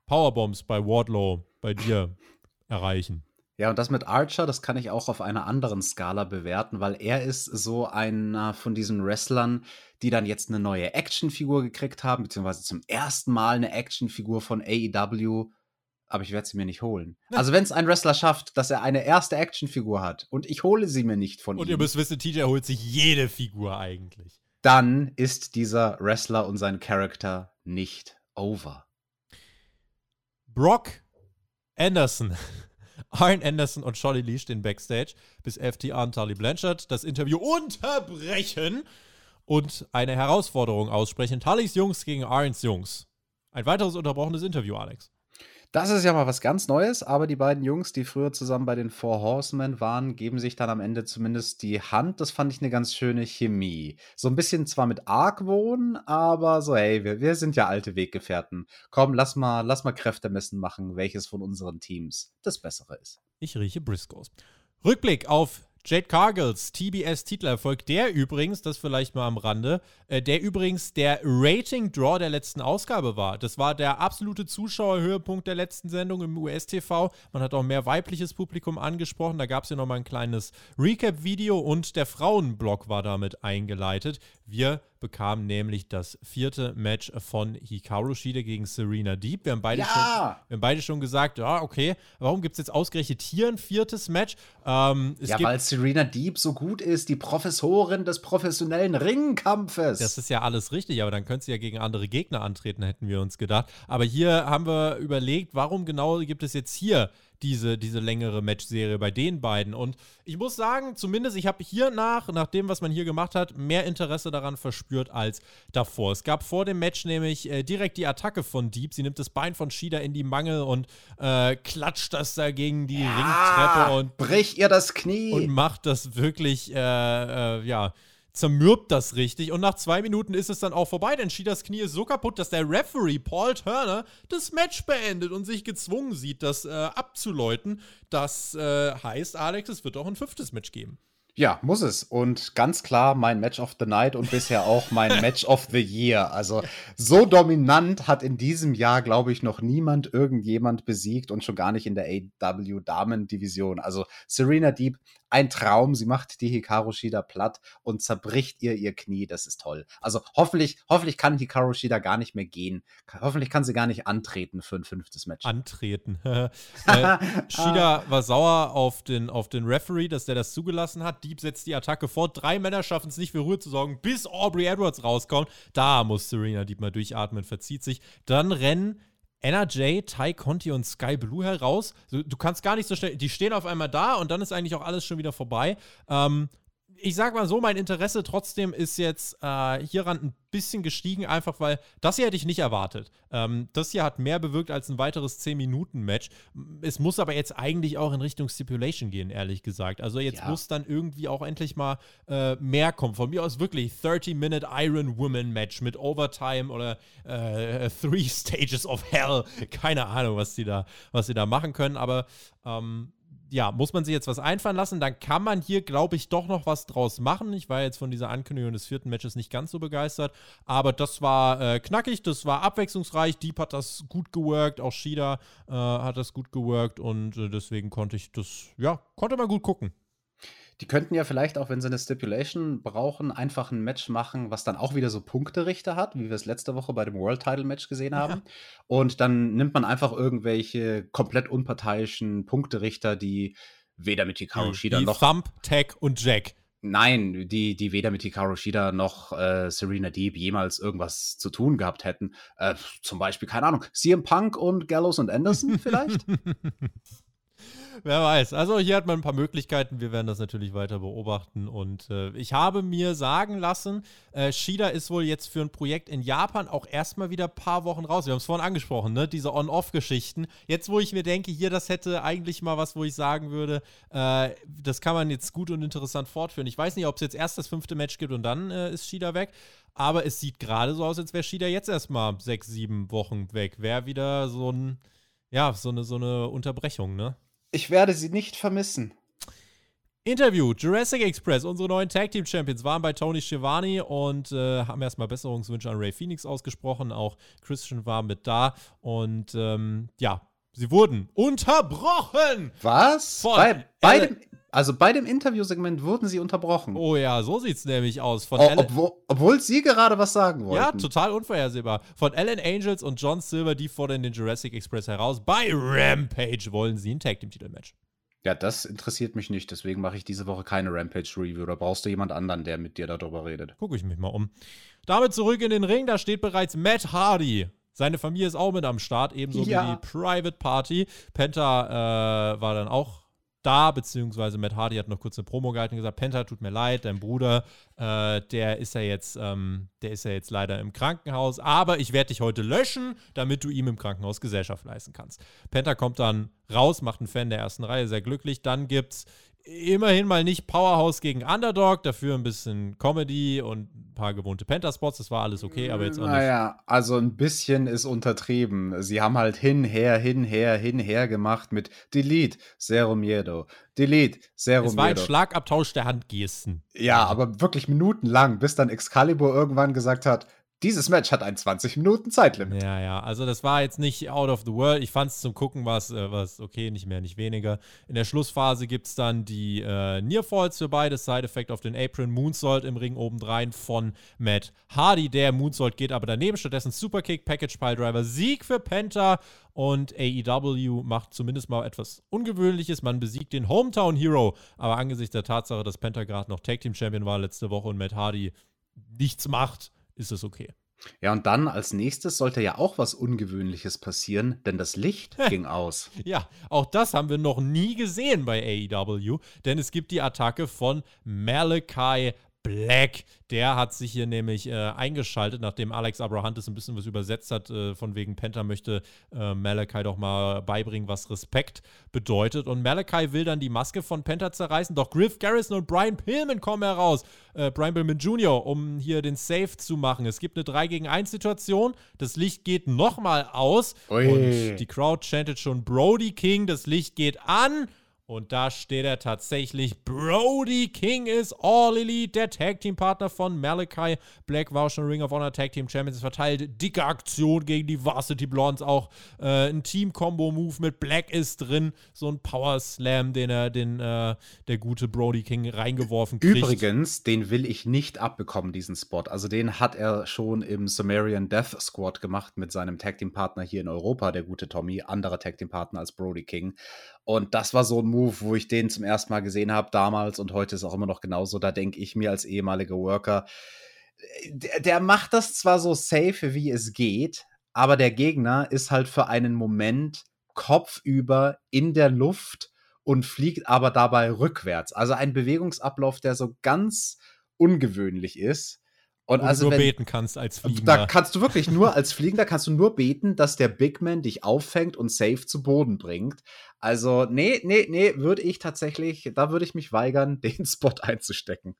Powerbombs bei Wardlow bei dir erreichen. Ja, und das mit Archer, das kann ich auch auf einer anderen Skala bewerten, weil er ist so einer von diesen Wrestlern, die dann jetzt eine neue Actionfigur gekriegt haben, beziehungsweise zum ersten Mal eine Actionfigur von AEW. Aber ich werde sie mir nicht holen. Also, wenn es ein Wrestler schafft, dass er eine erste Actionfigur hat und ich hole sie mir nicht von und ihm. Und ihr müsst wissen, TJ holt sich jede Figur eigentlich. Dann ist dieser Wrestler und sein Charakter nicht over. Brock Anderson. Arn Anderson und Charlie Lee stehen backstage, bis FTR und Tully Blanchard das Interview unterbrechen und eine Herausforderung aussprechen. Tullys Jungs gegen Arns Jungs. Ein weiteres unterbrochenes Interview, Alex. Das ist ja mal was ganz Neues, aber die beiden Jungs, die früher zusammen bei den Four Horsemen waren, geben sich dann am Ende zumindest die Hand. Das fand ich eine ganz schöne Chemie. So ein bisschen zwar mit Argwohn, aber so, hey, wir, wir sind ja alte Weggefährten. Komm, lass mal, lass mal Kräfte messen machen, welches von unseren Teams das Bessere ist. Ich rieche Briscoes. Rückblick auf Jade Cargills TBS-Titelerfolg, der übrigens, das vielleicht mal am Rande, äh, der übrigens der Rating-Draw der letzten Ausgabe war. Das war der absolute Zuschauerhöhepunkt der letzten Sendung im US-TV. Man hat auch mehr weibliches Publikum angesprochen. Da gab es ja nochmal ein kleines Recap-Video und der Frauenblock war damit eingeleitet. Wir bekamen nämlich das vierte Match von Hikaru Shida gegen Serena Deep. Wir haben beide, ja! schon, wir haben beide schon gesagt, ja, okay, warum gibt es jetzt ausgerechnet hier ein viertes Match? Ähm, ja, weil Serena Deep so gut ist, die Professorin des professionellen Ringkampfes. Das ist ja alles richtig, aber dann könnte sie ja gegen andere Gegner antreten, hätten wir uns gedacht. Aber hier haben wir überlegt, warum genau gibt es jetzt hier diese, diese längere Matchserie bei den beiden. Und ich muss sagen, zumindest ich habe hier nach, nach dem, was man hier gemacht hat, mehr Interesse daran verspürt als davor. Es gab vor dem Match nämlich äh, direkt die Attacke von Deep. Sie nimmt das Bein von Shida in die Mangel und äh, klatscht das da gegen die ja, Ringtreppe und bricht ihr das Knie und macht das wirklich, äh, äh ja zermürbt das richtig und nach zwei Minuten ist es dann auch vorbei, denn Shidas Knie ist so kaputt, dass der Referee Paul Turner das Match beendet und sich gezwungen sieht, das äh, abzuläuten. Das äh, heißt, Alex, es wird auch ein fünftes Match geben. Ja, muss es. Und ganz klar mein Match of the Night und bisher auch mein Match of the Year. Also so dominant hat in diesem Jahr, glaube ich, noch niemand irgendjemand besiegt und schon gar nicht in der AW Damen-Division. Also Serena Deep ein Traum. Sie macht die Hikaru Shida platt und zerbricht ihr ihr Knie. Das ist toll. Also hoffentlich, hoffentlich kann Hikaru Shida gar nicht mehr gehen. Hoffentlich kann sie gar nicht antreten für ein fünftes Match. Antreten. äh, Shida war sauer auf den, auf den Referee, dass der das zugelassen hat. Deep setzt die Attacke fort. Drei Männer schaffen es nicht für Ruhe zu sorgen, bis Aubrey Edwards rauskommt. Da muss Serena Deep mal durchatmen, verzieht sich. Dann rennen NRJ, Ty Conti und Sky Blue heraus. Du, du, kannst gar nicht so schnell, die stehen auf einmal da und dann ist eigentlich auch alles schon wieder vorbei. Ähm, ich sag mal so, mein Interesse trotzdem ist jetzt äh, hieran ein bisschen gestiegen, einfach weil das hier hätte ich nicht erwartet. Ähm, das hier hat mehr bewirkt als ein weiteres 10-Minuten-Match. Es muss aber jetzt eigentlich auch in Richtung Stipulation gehen, ehrlich gesagt. Also jetzt ja. muss dann irgendwie auch endlich mal äh, mehr kommen. Von mir aus wirklich 30-Minute Iron Woman Match mit Overtime oder äh, Three Stages of Hell. Keine Ahnung, was sie da, was sie da machen können, aber ähm, ja, muss man sich jetzt was einfallen lassen, dann kann man hier, glaube ich, doch noch was draus machen. Ich war jetzt von dieser Ankündigung des vierten Matches nicht ganz so begeistert, aber das war äh, knackig, das war abwechslungsreich. Deep hat das gut geworkt, auch Shida äh, hat das gut geworkt und äh, deswegen konnte ich das, ja, konnte man gut gucken. Die könnten ja vielleicht auch, wenn sie eine Stipulation brauchen, einfach ein Match machen, was dann auch wieder so Punkterichter hat, wie wir es letzte Woche bei dem World Title Match gesehen haben. Ja. Und dann nimmt man einfach irgendwelche komplett unparteiischen Punkterichter, die weder mit Hikaru Shida noch. Thump, Tag und Jack. Nein, die, die weder mit Hikaru Shida noch äh, Serena Deep jemals irgendwas zu tun gehabt hätten. Äh, zum Beispiel, keine Ahnung, CM Punk und Gallows und Anderson vielleicht? Wer weiß. Also hier hat man ein paar Möglichkeiten. Wir werden das natürlich weiter beobachten. Und äh, ich habe mir sagen lassen, äh, Shida ist wohl jetzt für ein Projekt in Japan auch erstmal wieder ein paar Wochen raus. Wir haben es vorhin angesprochen, ne? Diese On-Off-Geschichten. Jetzt, wo ich mir denke, hier, das hätte eigentlich mal was, wo ich sagen würde, äh, das kann man jetzt gut und interessant fortführen. Ich weiß nicht, ob es jetzt erst das fünfte Match gibt und dann äh, ist Shida weg. Aber es sieht gerade so aus, als wäre Shida jetzt erstmal sechs, sieben Wochen weg. Wäre wieder so ein, ja, so eine, so eine Unterbrechung, ne? Ich werde sie nicht vermissen. Interview. Jurassic Express, unsere neuen Tag Team Champions, waren bei Tony Schiavone und äh, haben erstmal Besserungswünsche an Ray Phoenix ausgesprochen. Auch Christian war mit da. Und ähm, ja, sie wurden unterbrochen. Was? Bei, bei dem, also bei dem Interviewsegment wurden sie unterbrochen. Oh ja, so sieht es nämlich aus. Von oh, obwohl, obwohl, sie gerade was sagen wollten. Ja, total unvorhersehbar. Von Alan Angels und John Silver, die fordern den Jurassic Express heraus. Bei Rampage wollen sie ein Tag Team Titelmatch. Ja, das interessiert mich nicht, deswegen mache ich diese Woche keine Rampage-Review. Da brauchst du jemand anderen, der mit dir darüber redet. Gucke ich mich mal um. Damit zurück in den Ring, da steht bereits Matt Hardy. Seine Familie ist auch mit am Start, ebenso ja. wie die Private Party. Penta äh, war dann auch da, beziehungsweise Matt Hardy hat noch kurz eine Promo gehalten und gesagt, Penta, tut mir leid, dein Bruder, äh, der ist ja jetzt, ähm, der ist ja jetzt leider im Krankenhaus, aber ich werde dich heute löschen, damit du ihm im Krankenhaus Gesellschaft leisten kannst. Penta kommt dann raus, macht einen Fan der ersten Reihe, sehr glücklich. Dann gibt's immerhin mal nicht Powerhouse gegen Underdog, dafür ein bisschen Comedy und ein paar gewohnte Penta-Spots. Das war alles okay, aber jetzt auch nicht. Naja, also ein bisschen ist untertrieben. Sie haben halt hinher, hinher, hinher gemacht mit Delete, Zero Miedo. Delete, Zero Miedo. Es war ein Schlagabtausch der Handgesten. Ja, aber wirklich minutenlang, bis dann Excalibur irgendwann gesagt hat, dieses Match hat ein 20 Minuten Zeitlimit. Ja, ja, also das war jetzt nicht out of the world. Ich fand es zum Gucken was, äh, was okay, nicht mehr, nicht weniger. In der Schlussphase gibt es dann die äh, Nearfalls für beide, Side-Effekt auf den Apron, Moonsault im Ring obendrein von Matt Hardy. Der Moonsault geht aber daneben, stattdessen Superkick, Package Piledriver, Sieg für Penta und AEW macht zumindest mal etwas Ungewöhnliches. Man besiegt den Hometown Hero, aber angesichts der Tatsache, dass Penta gerade noch Tag Team Champion war letzte Woche und Matt Hardy nichts macht, ist es okay. Ja, und dann als nächstes sollte ja auch was Ungewöhnliches passieren, denn das Licht ging aus. Ja, auch das haben wir noch nie gesehen bei AEW, denn es gibt die Attacke von Malachi Black. Der hat sich hier nämlich äh, eingeschaltet, nachdem Alex Abrahantes ein bisschen was übersetzt hat, äh, von wegen Penta möchte äh, Malachi doch mal beibringen, was Respekt bedeutet. Und Malachi will dann die Maske von Penta zerreißen, doch Griff Garrison und Brian Pillman kommen heraus. Äh, Brian Pillman Jr., um hier den Safe zu machen. Es gibt eine 3 gegen 1 Situation. Das Licht geht nochmal aus. Ui. Und die Crowd chantet schon Brody King. Das Licht geht an. Und da steht er tatsächlich. Brody King ist All Elite, der Tag Team Partner von Malachi Black, war schon Ring of Honor Tag Team Champions verteilt. Dicke Aktion gegen die Varsity Blondes. Auch äh, ein Team-Combo-Move mit Black ist drin. So ein Power Slam, den er, den äh, der gute Brody King reingeworfen kriegt. Übrigens, den will ich nicht abbekommen, diesen Spot. Also den hat er schon im Sumerian Death Squad gemacht mit seinem Tag Team Partner hier in Europa, der gute Tommy. Anderer Tag Team Partner als Brody King. Und das war so ein Move, wo ich den zum ersten Mal gesehen habe damals und heute ist auch immer noch genauso. Da denke ich mir als ehemaliger Worker, der, der macht das zwar so safe, wie es geht, aber der Gegner ist halt für einen Moment kopfüber in der Luft und fliegt aber dabei rückwärts. Also ein Bewegungsablauf, der so ganz ungewöhnlich ist. Und also du nur wenn, beten kannst als Fliegender. Da kannst du wirklich nur als Fliegender kannst du nur beten, dass der Big Man dich auffängt und safe zu Boden bringt. Also, nee, nee, nee, würde ich tatsächlich, da würde ich mich weigern, den Spot einzustecken.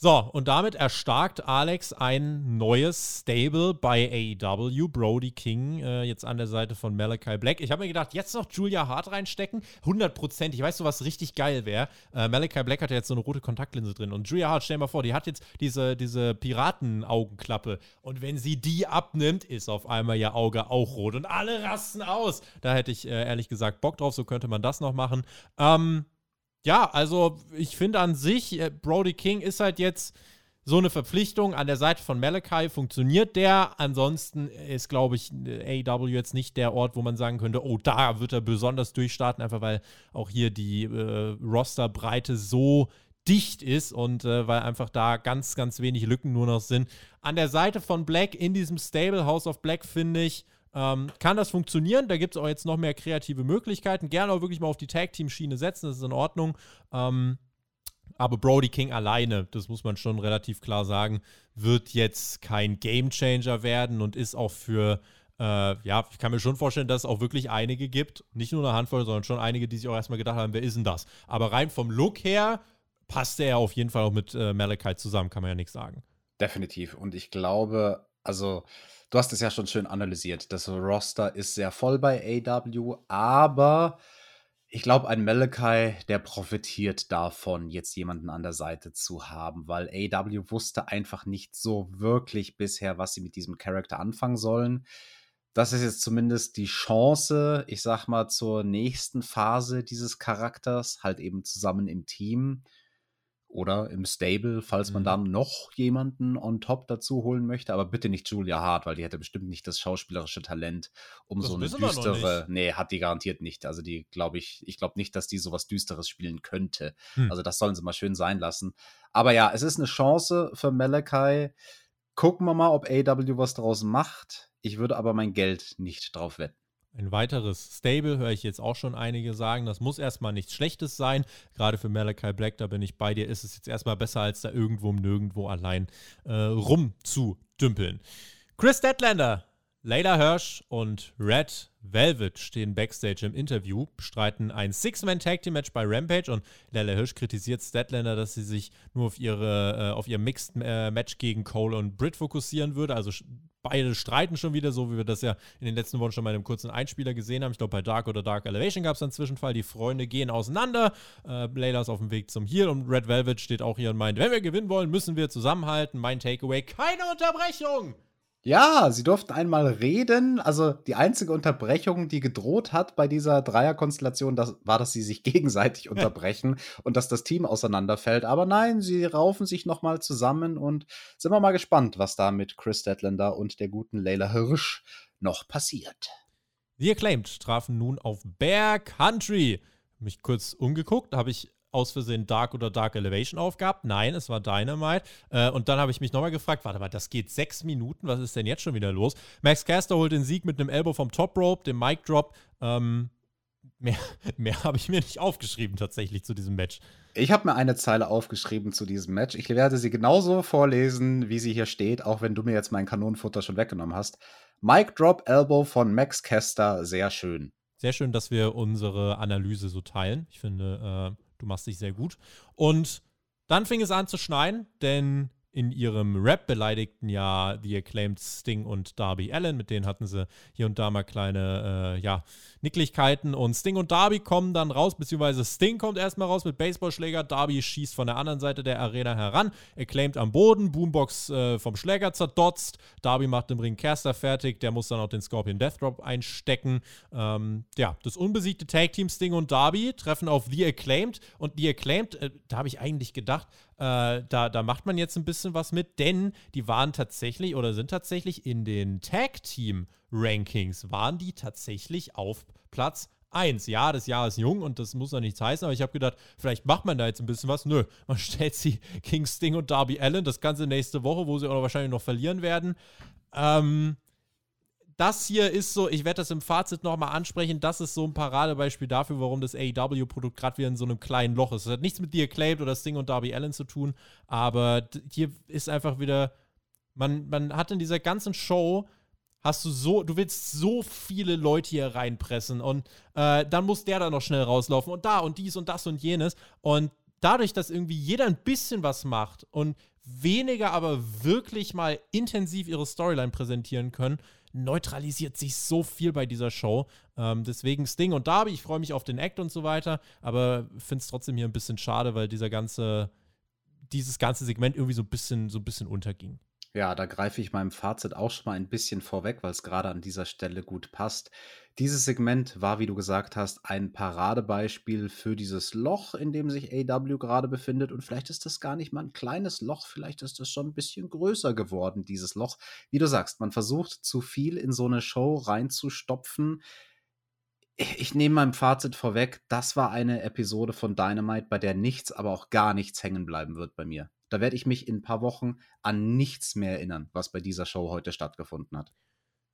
So, und damit erstarkt Alex ein neues Stable bei AEW. Brody King äh, jetzt an der Seite von Malachi Black. Ich habe mir gedacht, jetzt noch Julia Hart reinstecken. 100% Ich weiß so, was richtig geil wäre. Äh, Malachi Black hat ja jetzt so eine rote Kontaktlinse drin. Und Julia Hart, stell dir mal vor, die hat jetzt diese, diese Piratenaugenklappe. Und wenn sie die abnimmt, ist auf einmal ihr Auge auch rot. Und alle rasten aus. Da hätte ich äh, ehrlich gesagt Bock drauf. So könnte man das noch machen. Ähm, ja, also ich finde an sich, äh, Brody King ist halt jetzt so eine Verpflichtung an der Seite von Malachi. Funktioniert der? Ansonsten ist, glaube ich, AEW jetzt nicht der Ort, wo man sagen könnte, oh, da wird er besonders durchstarten, einfach weil auch hier die äh, Rosterbreite so dicht ist und äh, weil einfach da ganz, ganz wenig Lücken nur noch sind. An der Seite von Black in diesem Stable House of Black finde ich, ähm, kann das funktionieren. Da gibt es auch jetzt noch mehr kreative Möglichkeiten. Gerne auch wirklich mal auf die Tag-Team-Schiene setzen, das ist in Ordnung. Ähm, aber Brody King alleine, das muss man schon relativ klar sagen, wird jetzt kein Gamechanger werden und ist auch für, äh, ja, ich kann mir schon vorstellen, dass es auch wirklich einige gibt, nicht nur eine Handvoll, sondern schon einige, die sich auch erstmal gedacht haben, wer ist denn das? Aber rein vom Look her passt er auf jeden Fall auch mit äh, Malachi zusammen, kann man ja nichts sagen. Definitiv. Und ich glaube, also du hast es ja schon schön analysiert. Das Roster ist sehr voll bei AW, aber ich glaube, ein Malachi, der profitiert davon, jetzt jemanden an der Seite zu haben, weil AW wusste einfach nicht so wirklich bisher, was sie mit diesem Charakter anfangen sollen. Das ist jetzt zumindest die Chance, ich sag mal, zur nächsten Phase dieses Charakters, halt eben zusammen im Team oder im Stable, falls man mhm. dann noch jemanden on top dazu holen möchte. Aber bitte nicht Julia Hart, weil die hätte bestimmt nicht das schauspielerische Talent, um das so eine düstere. Nee, hat die garantiert nicht. Also die glaube ich, ich glaube nicht, dass die sowas Düsteres spielen könnte. Hm. Also das sollen sie mal schön sein lassen. Aber ja, es ist eine Chance für Malachi. Gucken wir mal, ob AW was draus macht. Ich würde aber mein Geld nicht drauf wetten. Ein weiteres Stable höre ich jetzt auch schon einige sagen. Das muss erstmal nichts Schlechtes sein. Gerade für Malachi Black, da bin ich bei dir, ist es jetzt erstmal besser, als da irgendwo nirgendwo allein äh, rumzudümpeln. Chris Deadlander, Layla Hirsch und Red Velvet stehen backstage im Interview, bestreiten ein Six-Man-Tag-Team-Match bei Rampage und Layla Hirsch kritisiert Statlander, dass sie sich nur auf, ihre, äh, auf ihr Mixed-Match äh, gegen Cole und Britt fokussieren würde. Also beide streiten schon wieder, so wie wir das ja in den letzten Wochen schon mal in einem kurzen Einspieler gesehen haben. Ich glaube, bei Dark oder Dark Elevation gab es einen Zwischenfall. Die Freunde gehen auseinander. Äh, Layla ist auf dem Weg zum Heal und Red Velvet steht auch hier und meint, wenn wir gewinnen wollen, müssen wir zusammenhalten. Mein Takeaway, keine Unterbrechung. Ja, sie durften einmal reden. Also die einzige Unterbrechung, die gedroht hat bei dieser Dreierkonstellation, das war, dass sie sich gegenseitig unterbrechen und dass das Team auseinanderfällt. Aber nein, sie raufen sich nochmal zusammen und sind wir mal gespannt, was da mit Chris Deadlander und der guten Leila Hirsch noch passiert. The Acclaimed trafen nun auf Bear Country. Mich kurz umgeguckt, habe ich aus Versehen Dark oder Dark Elevation aufgehabt. Nein, es war Dynamite. Äh, und dann habe ich mich nochmal gefragt, warte mal, das geht sechs Minuten, was ist denn jetzt schon wieder los? Max Caster holt den Sieg mit einem Elbow vom Top Rope, dem Mic Drop. Ähm, mehr, mehr habe ich mir nicht aufgeschrieben tatsächlich zu diesem Match. Ich habe mir eine Zeile aufgeschrieben zu diesem Match. Ich werde sie genauso vorlesen, wie sie hier steht, auch wenn du mir jetzt mein Kanonenfutter schon weggenommen hast. Mic Drop Elbow von Max Caster, sehr schön. Sehr schön, dass wir unsere Analyse so teilen. Ich finde, äh, Du machst dich sehr gut. Und dann fing es an zu schneien, denn in ihrem Rap beleidigten ja The Acclaimed Sting und Darby Allen. Mit denen hatten sie hier und da mal kleine, äh, ja, Nicklichkeiten. Und Sting und Darby kommen dann raus, beziehungsweise Sting kommt erstmal raus mit Baseballschläger. Darby schießt von der anderen Seite der Arena heran. Acclaimed am Boden. Boombox äh, vom Schläger zerdotzt. Darby macht im Ring Caster fertig. Der muss dann auch den Scorpion Death Drop einstecken. Ähm, ja, das unbesiegte Tag Team Sting und Darby treffen auf The Acclaimed. Und The Acclaimed, äh, da habe ich eigentlich gedacht, äh, da, da macht man jetzt ein bisschen was mit, denn die waren tatsächlich oder sind tatsächlich in den Tag Team Rankings, waren die tatsächlich auf Platz 1. Ja, das Jahr ist jung und das muss ja nichts heißen, aber ich habe gedacht, vielleicht macht man da jetzt ein bisschen was. Nö, man stellt sie King Sting und Darby Allen, das Ganze nächste Woche, wo sie auch wahrscheinlich noch verlieren werden. Ähm, das hier ist so, ich werde das im Fazit nochmal ansprechen, das ist so ein Paradebeispiel dafür, warum das AEW-Produkt gerade wieder in so einem kleinen Loch ist. Es hat nichts mit The Acclaimed oder Sting und Darby Allen zu tun, aber hier ist einfach wieder, man, man hat in dieser ganzen Show hast du so, du willst so viele Leute hier reinpressen und äh, dann muss der da noch schnell rauslaufen und da und dies und das und jenes und dadurch, dass irgendwie jeder ein bisschen was macht und weniger aber wirklich mal intensiv ihre Storyline präsentieren können, neutralisiert sich so viel bei dieser Show. Ähm, deswegen Sting und Darby, ich freue mich auf den Act und so weiter, aber finde es trotzdem hier ein bisschen schade, weil dieser ganze, dieses ganze Segment irgendwie so ein bisschen, so ein bisschen unterging. Ja, da greife ich meinem Fazit auch schon mal ein bisschen vorweg, weil es gerade an dieser Stelle gut passt. Dieses Segment war, wie du gesagt hast, ein Paradebeispiel für dieses Loch, in dem sich AW gerade befindet. Und vielleicht ist das gar nicht mal ein kleines Loch, vielleicht ist das schon ein bisschen größer geworden, dieses Loch. Wie du sagst, man versucht zu viel in so eine Show reinzustopfen. Ich nehme meinem Fazit vorweg, das war eine Episode von Dynamite, bei der nichts, aber auch gar nichts hängen bleiben wird bei mir. Da werde ich mich in ein paar Wochen an nichts mehr erinnern, was bei dieser Show heute stattgefunden hat.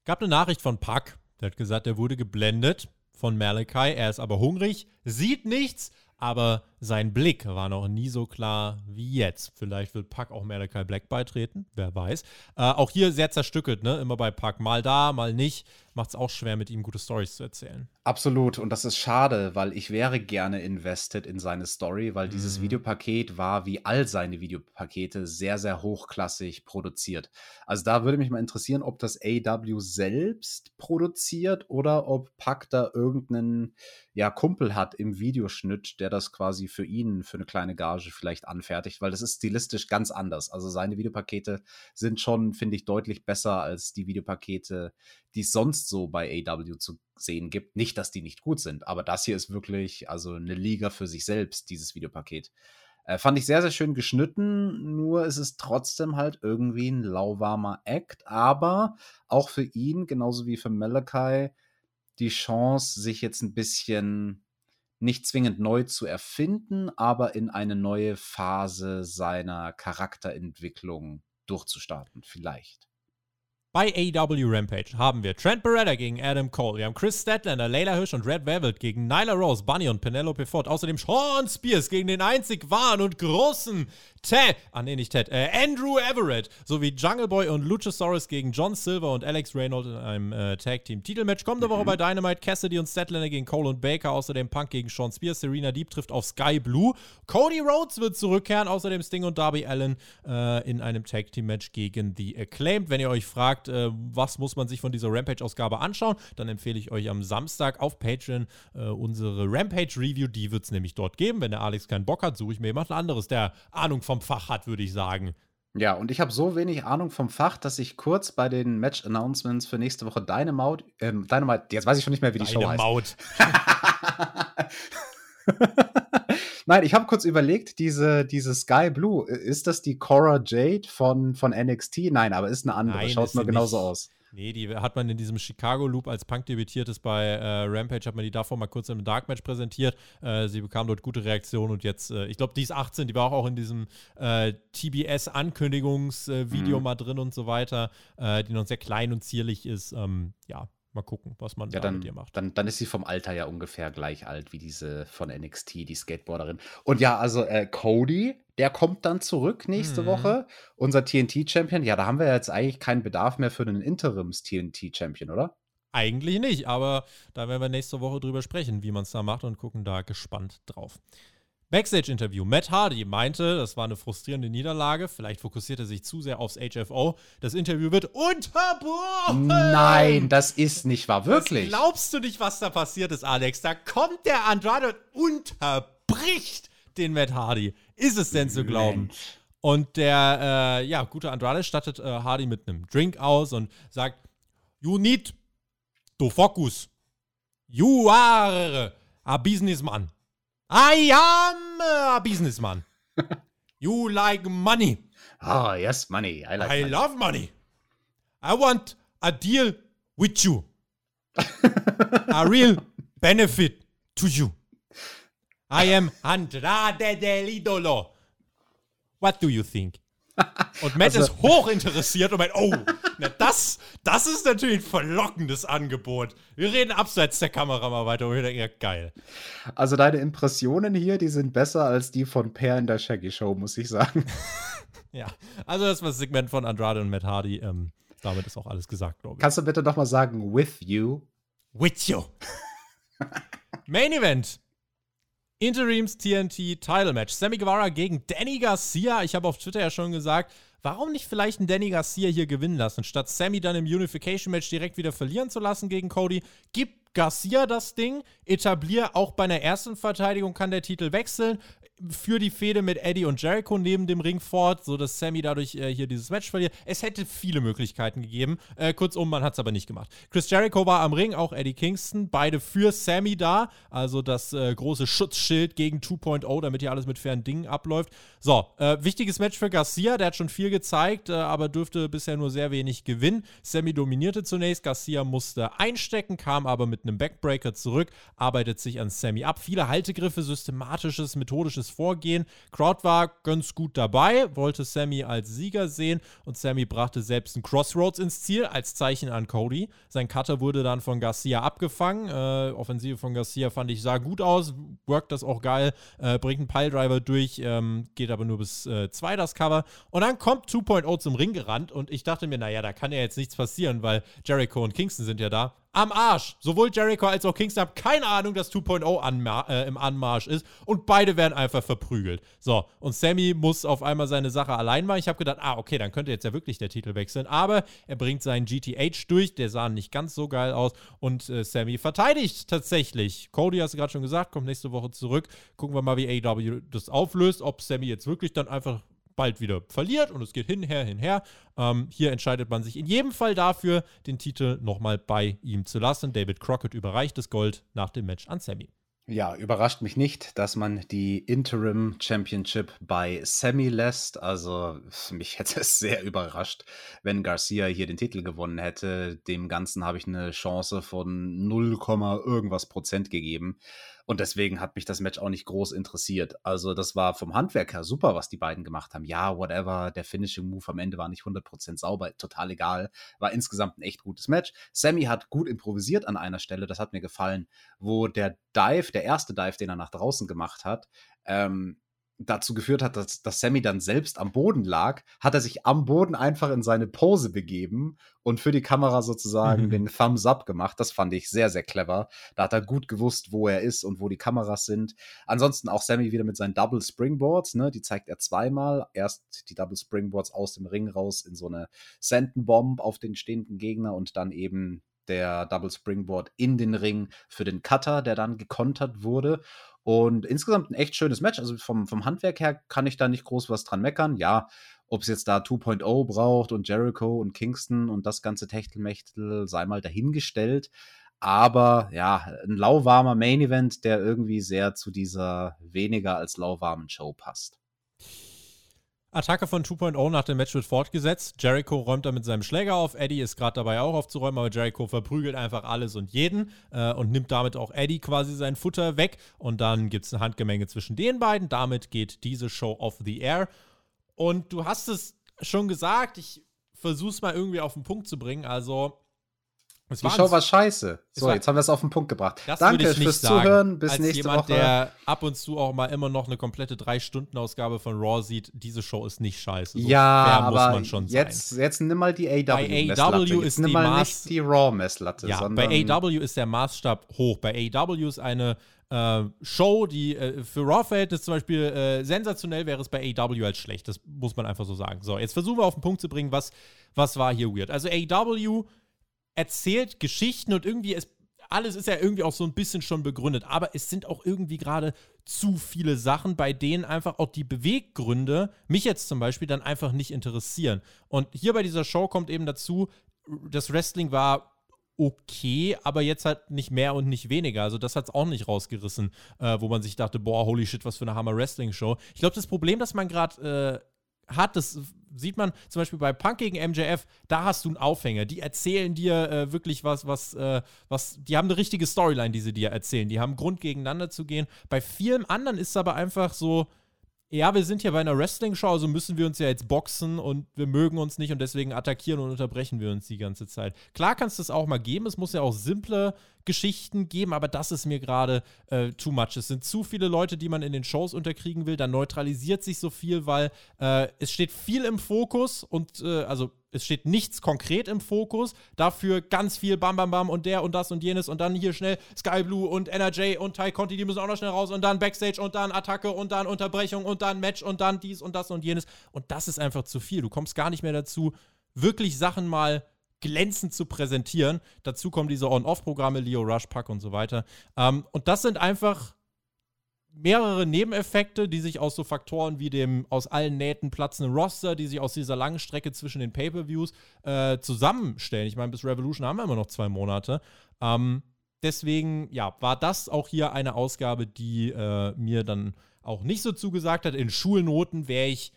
Gab eine Nachricht von Puck. Der hat gesagt, er wurde geblendet von Malachi. Er ist aber hungrig, sieht nichts, aber sein Blick war noch nie so klar wie jetzt. Vielleicht wird Puck auch Malachi Black beitreten, wer weiß. Äh, auch hier sehr zerstückelt, ne? Immer bei Puck. Mal da, mal nicht. Macht es auch schwer, mit ihm gute Stories zu erzählen. Absolut. Und das ist schade, weil ich wäre gerne invested in seine Story, weil dieses Mhm. Videopaket war wie all seine Videopakete sehr, sehr hochklassig produziert. Also da würde mich mal interessieren, ob das AW selbst produziert oder ob Puck da irgendeinen ja, Kumpel hat im Videoschnitt, der das quasi für ihn für eine kleine Gage vielleicht anfertigt, weil das ist stilistisch ganz anders. Also seine Videopakete sind schon, finde ich, deutlich besser als die Videopakete, die es sonst so bei AW zu sehen gibt. Nicht, dass die nicht gut sind, aber das hier ist wirklich also eine Liga für sich selbst, dieses Videopaket. Äh, fand ich sehr, sehr schön geschnitten, nur ist es trotzdem halt irgendwie ein lauwarmer Act, aber auch für ihn, genauso wie für Malachi, die Chance, sich jetzt ein bisschen nicht zwingend neu zu erfinden, aber in eine neue Phase seiner Charakterentwicklung durchzustarten, vielleicht. Bei AEW Rampage haben wir Trent Beretta gegen Adam Cole. Wir haben Chris Statlander, Layla Hirsch und Red Velvet gegen Nyla Rose, Bunny und Penelope Ford. Außerdem Sean Spears gegen den einzig wahren und großen Ted, ah nee, nicht Ted, äh, Andrew Everett sowie Jungle Boy und Luchasaurus gegen John Silver und Alex Reynolds in einem äh, Tag Team Titelmatch. Kommende Woche bei Dynamite Cassidy und Statlander gegen Cole und Baker. Außerdem Punk gegen Sean Spears. Serena Deep trifft auf Sky Blue. Cody Rhodes wird zurückkehren. Außerdem Sting und Darby Allen äh, in einem Tag Team Match gegen The Acclaimed. Wenn ihr euch fragt, äh, was muss man sich von dieser Rampage-Ausgabe anschauen, dann empfehle ich euch am Samstag auf Patreon äh, unsere Rampage-Review. Die wird es nämlich dort geben. Wenn der Alex keinen Bock hat, suche ich mir jemand anderes, der Ahnung vom Fach hat, würde ich sagen. Ja, und ich habe so wenig Ahnung vom Fach, dass ich kurz bei den Match-Announcements für nächste Woche Dynamite, ähm, Dynamite, jetzt weiß ich schon nicht mehr, wie die Show Deine heißt. Nein, ich habe kurz überlegt, diese, diese Sky Blue, äh, ist das die Cora Jade von, von NXT? Nein, aber ist eine andere. Nein, Schaut nur genauso nicht. aus. Nee, die hat man in diesem Chicago Loop, als Punk debütiert ist bei äh, Rampage, hat man die davor mal kurz im Dark Match präsentiert. Äh, sie bekam dort gute Reaktionen und jetzt, äh, ich glaube, die ist 18, die war auch in diesem äh, TBS-Ankündigungsvideo Mhm. mal drin und so weiter, äh, die noch sehr klein und zierlich ist. Ähm, ja, mal gucken, was man Ja, da dann, mit ihr macht. dann, dann ist sie vom Alter ja ungefähr gleich alt wie diese von NXT, die Skateboarderin. Und ja, also äh, Cody, der kommt dann zurück nächste Mhm. Woche. Unser TNT-Champion. Ja, da haben wir jetzt eigentlich keinen Bedarf mehr für einen Interims-TNT-Champion, oder? Eigentlich nicht, aber da werden wir nächste Woche drüber sprechen, wie man es da macht und gucken da gespannt drauf. Backstage-Interview. Matt Hardy meinte, das war eine frustrierende Niederlage. Vielleicht fokussiert er sich zu sehr aufs HFO. Das Interview wird unterbrochen. Nein, das ist nicht wahr, wirklich. Das glaubst du nicht, was da passiert ist, Alex? Da kommt der Andrade und unterbricht den Matt Hardy. Ist es denn zu glauben? Und der, äh, ja, gute Andrade stattet äh, Hardy mit einem Drink aus und sagt, You need to focus. You are a businessman. I am a businessman. you like money. Ah, yes, money. I like I money. love money. I want a deal with you. a real benefit to you. I am Andrade del Idolo. What do you think? Und Matt Also- ist hochinteressiert und meint, oh, na das, das ist natürlich ein verlockendes Angebot. Wir reden abseits der Kamera mal weiter und wir denken, ja, geil. Also deine Impressionen hier, die sind besser als die von Per in der Shaggy Show, muss ich sagen. Ja, also das war das Segment von Andrade und Matt Hardy. Ähm, damit ist auch alles gesagt, glaube ich. Kannst du bitte noch mal sagen, with you? With you. Main Event. Interims TNT Title Match. Sammy Guevara gegen Danny Garcia. Ich habe auf Twitter ja schon gesagt, warum nicht vielleicht einen Danny Garcia hier gewinnen lassen, statt Sammy dann im Unification Match direkt wieder verlieren zu lassen gegen Cody. Gib Garcia das Ding, etablier auch bei einer ersten Verteidigung kann der Titel wechseln. Für die Fehde mit Eddie und Jericho neben dem Ring fort, sodass Sammy dadurch äh, hier dieses Match verliert. Es hätte viele Möglichkeiten gegeben. Äh, kurzum, man hat es aber nicht gemacht. Chris Jericho war am Ring, auch Eddie Kingston, beide für Sammy da. Also das äh, große Schutzschild gegen 2.0, damit hier alles mit fairen Dingen abläuft. So, äh, wichtiges Match für Garcia, der hat schon viel gezeigt, äh, aber dürfte bisher nur sehr wenig gewinnen. Sammy dominierte zunächst, Garcia musste einstecken, kam aber mit einem Backbreaker zurück, arbeitet sich an Sammy ab. Viele Haltegriffe, systematisches, methodisches Vorgehen. Crowd war ganz gut dabei, wollte Sammy als Sieger sehen und Sammy brachte selbst einen Crossroads ins Ziel als Zeichen an Cody. Sein Cutter wurde dann von Garcia abgefangen. Äh, Offensive von Garcia fand ich sah gut aus, worked das auch geil, äh, bringt einen Piledriver durch, ähm, geht aber nur bis 2 äh, das Cover. Und dann kommt 2.0 zum Ring gerannt und ich dachte mir, naja, da kann ja jetzt nichts passieren, weil Jericho und Kingston sind ja da am Arsch. Sowohl Jericho als auch Kingston haben keine Ahnung, dass 2.0 Anma äh, im Anmarsch ist und beide werden einfach verprügelt. So, und Sammy muss auf einmal seine Sache allein machen. Ich habe gedacht, ah, okay, dann könnte jetzt ja wirklich der Titel wechseln, aber er bringt seinen GTH durch, der sah nicht ganz so geil aus und äh, Sammy verteidigt tatsächlich. Cody, hast du gerade schon gesagt, kommt nächste Woche zurück. Gucken wir mal, wie AEW das auflöst, ob Sammy jetzt wirklich dann einfach bald wieder verliert und es geht hinher, hinher. Ähm, hier entscheidet man sich in jedem Fall dafür, den Titel nochmal bei ihm zu lassen. David Crockett überreicht das Gold nach dem Match an Sammy. Ja, überrascht mich nicht, dass man die Interim Championship bei Sammy lässt. Also mich hätte es sehr überrascht, wenn Garcia hier den Titel gewonnen hätte. Dem Ganzen habe ich eine Chance von 0, irgendwas Prozent gegeben. Und deswegen hat mich das Match auch nicht groß interessiert. Also, das war vom Handwerk her super, was die beiden gemacht haben. Ja, whatever, der Finishing Move am Ende war nicht 100% sauber, total egal. War insgesamt ein echt gutes Match. Sammy hat gut improvisiert an einer Stelle, das hat mir gefallen, wo der Dive, der erste Dive, den er nach draußen gemacht hat, ähm, dazu geführt hat, dass, dass Sammy dann selbst am Boden lag, hat er sich am Boden einfach in seine Pose begeben und für die Kamera sozusagen mhm. den Thumbs Up gemacht. Das fand ich sehr, sehr clever. Da hat er gut gewusst, wo er ist und wo die Kameras sind. Ansonsten auch Sammy wieder mit seinen Double Springboards, ne? Die zeigt er zweimal. Erst die Double Springboards aus dem Ring raus in so eine Sentenbomb auf den stehenden Gegner und dann eben der Double Springboard in den Ring für den Cutter, der dann gekontert wurde. Und insgesamt ein echt schönes Match. Also vom, vom Handwerk her kann ich da nicht groß was dran meckern. Ja, ob es jetzt da 2.0 braucht und Jericho und Kingston und das ganze Techtelmechtel sei mal dahingestellt. Aber ja, ein lauwarmer Main Event, der irgendwie sehr zu dieser weniger als lauwarmen Show passt. Attacke von 2.0 nach dem Match wird fortgesetzt. Jericho räumt da mit seinem Schläger auf. Eddie ist gerade dabei auch aufzuräumen, aber Jericho verprügelt einfach alles und jeden äh, und nimmt damit auch Eddie quasi sein Futter weg. Und dann gibt es eine Handgemenge zwischen den beiden. Damit geht diese Show off the air. Und du hast es schon gesagt, ich versuche es mal irgendwie auf den Punkt zu bringen. Also, es die Show war scheiße. So, war, jetzt haben wir es auf den Punkt gebracht. Danke fürs sagen, Zuhören. Bis nächste jemand, Woche. der ab und zu auch mal immer noch eine komplette Drei-Stunden-Ausgabe von Raw sieht, diese Show ist nicht scheiße. So ja, aber jetzt, jetzt nimm mal die AW Bei AW ist nimm die mal nicht die Raw-Messlatte. Ja, bei AW ist der Maßstab hoch. Bei AW ist eine äh, Show, die äh, für Raw-Verhältnis zum Beispiel äh, sensationell wäre es bei AW als schlecht. Das muss man einfach so sagen. So, jetzt versuchen wir auf den Punkt zu bringen, was, was war hier weird. Also AW erzählt Geschichten und irgendwie ist alles ist ja irgendwie auch so ein bisschen schon begründet, aber es sind auch irgendwie gerade zu viele Sachen, bei denen einfach auch die Beweggründe mich jetzt zum Beispiel dann einfach nicht interessieren. Und hier bei dieser Show kommt eben dazu, das Wrestling war okay, aber jetzt halt nicht mehr und nicht weniger. Also das hat es auch nicht rausgerissen, äh, wo man sich dachte, boah, holy shit, was für eine Hammer-Wrestling-Show. Ich glaube, das Problem, das man gerade äh, hat, das sieht man zum Beispiel bei Punk gegen MJF, da hast du einen Aufhänger. Die erzählen dir äh, wirklich was, was, äh, was, die haben eine richtige Storyline, die sie dir erzählen. Die haben Grund, gegeneinander zu gehen. Bei vielen anderen ist es aber einfach so, ja, wir sind hier bei einer Wrestling-Show, also müssen wir uns ja jetzt boxen und wir mögen uns nicht und deswegen attackieren und unterbrechen wir uns die ganze Zeit. Klar kannst du es auch mal geben, es muss ja auch simple Geschichten geben, aber das ist mir gerade äh, too much. Es sind zu viele Leute, die man in den Shows unterkriegen will, dann neutralisiert sich so viel, weil äh, es steht viel im Fokus und äh, also es steht nichts konkret im Fokus, dafür ganz viel Bam Bam Bam und der und das und jenes und dann hier schnell Sky Blue und NRJ und Ty Conti, die müssen auch noch schnell raus und dann Backstage und dann Attacke und dann Unterbrechung und dann Match und dann dies und das und jenes und das ist einfach zu viel. Du kommst gar nicht mehr dazu, wirklich Sachen mal glänzend zu präsentieren. Dazu kommen diese On-Off-Programme, Leo Rush, Pack und so weiter. Ähm, und das sind einfach mehrere Nebeneffekte, die sich aus so Faktoren wie dem aus allen Nähten platzenden Roster, die sich aus dieser langen Strecke zwischen den Pay-per-Views äh, zusammenstellen. Ich meine, bis Revolution haben wir immer noch zwei Monate. Ähm, deswegen, ja, war das auch hier eine Ausgabe, die äh, mir dann auch nicht so zugesagt hat. In Schulnoten wäre ich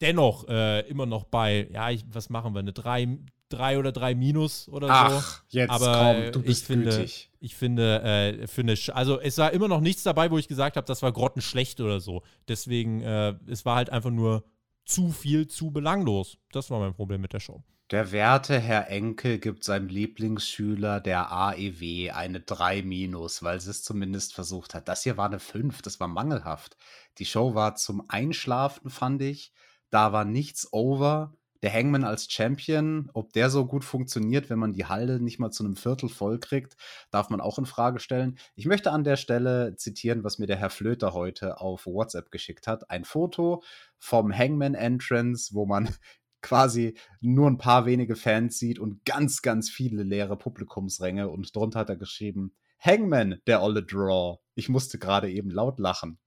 dennoch äh, immer noch bei, ja, ich, was machen wir, eine 3, drei oder drei Minus oder Ach, so. jetzt Aber komm, du bist ich finde, gütig. ich finde, äh, Sch- also es war immer noch nichts dabei, wo ich gesagt habe, das war grottenschlecht oder so. Deswegen, äh, es war halt einfach nur zu viel, zu belanglos. Das war mein Problem mit der Show. Der werte Herr Enkel gibt seinem Lieblingsschüler der AEW eine 3 minus, weil sie es zumindest versucht hat. Das hier war eine 5, das war mangelhaft. Die Show war zum Einschlafen, fand ich. Da war nichts over. Der Hangman als Champion, ob der so gut funktioniert, wenn man die Halle nicht mal zu einem Viertel voll kriegt, darf man auch in Frage stellen. Ich möchte an der Stelle zitieren, was mir der Herr Flöter heute auf WhatsApp geschickt hat. Ein Foto vom Hangman Entrance, wo man quasi nur ein paar wenige Fans sieht und ganz, ganz viele leere Publikumsränge. Und drunter hat er geschrieben, Hangman, der olle Draw. Ich musste gerade eben laut lachen.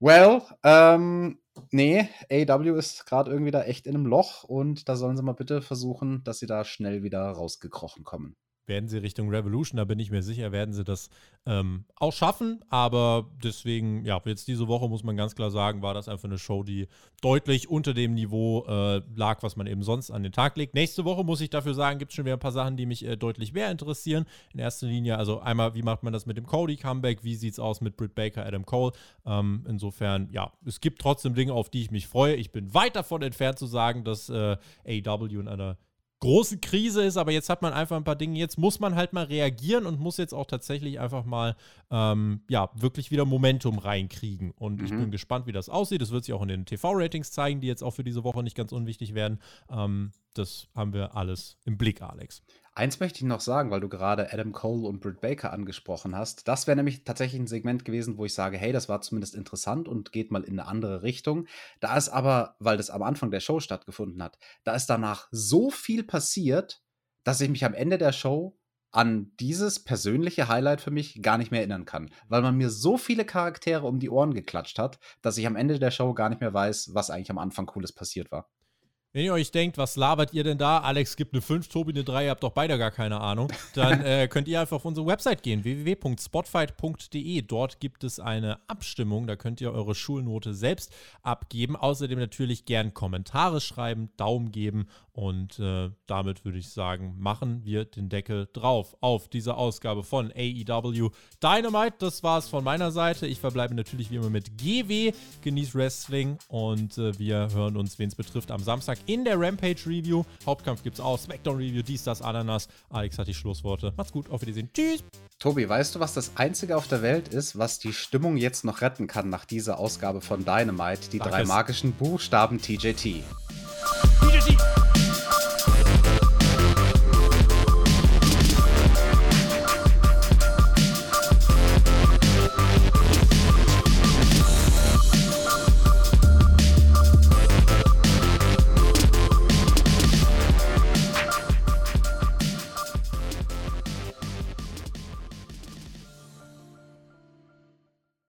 Well, ähm, nee, AW ist gerade irgendwie da echt in einem Loch und da sollen sie mal bitte versuchen, dass sie da schnell wieder rausgekrochen kommen. Werden sie Richtung Revolution, da bin ich mir sicher, werden sie das ähm, auch schaffen. Aber deswegen, ja, jetzt diese Woche muss man ganz klar sagen, war das einfach eine Show, die deutlich unter dem Niveau äh, lag, was man eben sonst an den Tag legt. Nächste Woche muss ich dafür sagen, gibt es schon wieder ein paar Sachen, die mich äh, deutlich mehr interessieren. In erster Linie, also einmal, wie macht man das mit dem Cody-Comeback? Wie sieht es aus mit Britt Baker, Adam Cole? Ähm, insofern, ja, es gibt trotzdem Dinge, auf die ich mich freue. Ich bin weit davon entfernt zu sagen, dass äh, AEW in einer große Krise ist, aber jetzt hat man einfach ein paar Dinge. Jetzt muss man halt mal reagieren und muss jetzt auch tatsächlich einfach mal, ähm, ja, wirklich wieder Momentum reinkriegen. Und ich Mhm. bin gespannt, wie das aussieht. Das wird sich auch in den TV-Ratings zeigen, die jetzt auch für diese Woche nicht ganz unwichtig werden. Ähm, das haben wir alles im Blick, Alex. Eins möchte ich noch sagen, weil du gerade Adam Cole und Britt Baker angesprochen hast. Das wäre nämlich tatsächlich ein Segment gewesen, wo ich sage, hey, das war zumindest interessant und geht mal in eine andere Richtung. Da ist aber, weil das am Anfang der Show stattgefunden hat, da ist danach so viel passiert, dass ich mich am Ende der Show an dieses persönliche Highlight für mich gar nicht mehr erinnern kann, weil man mir so viele Charaktere um die Ohren geklatscht hat, dass ich am Ende der Show gar nicht mehr weiß, was eigentlich am Anfang cooles passiert war. Wenn ihr euch denkt, was labert ihr denn da? Alex gibt eine 5, Tobi eine 3, ihr habt doch beide gar keine Ahnung. Dann äh, könnt ihr einfach auf unsere Website gehen, www.spotfight.de. Dort gibt es eine Abstimmung, da könnt ihr eure Schulnote selbst abgeben. Außerdem natürlich gern Kommentare schreiben, Daumen geben und äh, damit würde ich sagen, machen wir den Deckel drauf auf diese Ausgabe von AEW Dynamite. Das war es von meiner Seite. Ich verbleibe natürlich wie immer mit GW, genießt Wrestling und äh, wir hören uns, wen es betrifft, am Samstag in der Rampage Review. Hauptkampf gibt's auch, Smackdown Review, dies, das, Ananas. Alex hat die Schlussworte. Macht's gut, auf Wiedersehen. Tschüss. Tobi, weißt du, was das Einzige auf der Welt ist, was die Stimmung jetzt noch retten kann nach dieser Ausgabe von Dynamite? Die Sag drei es. magischen Buchstaben TJT. DDT,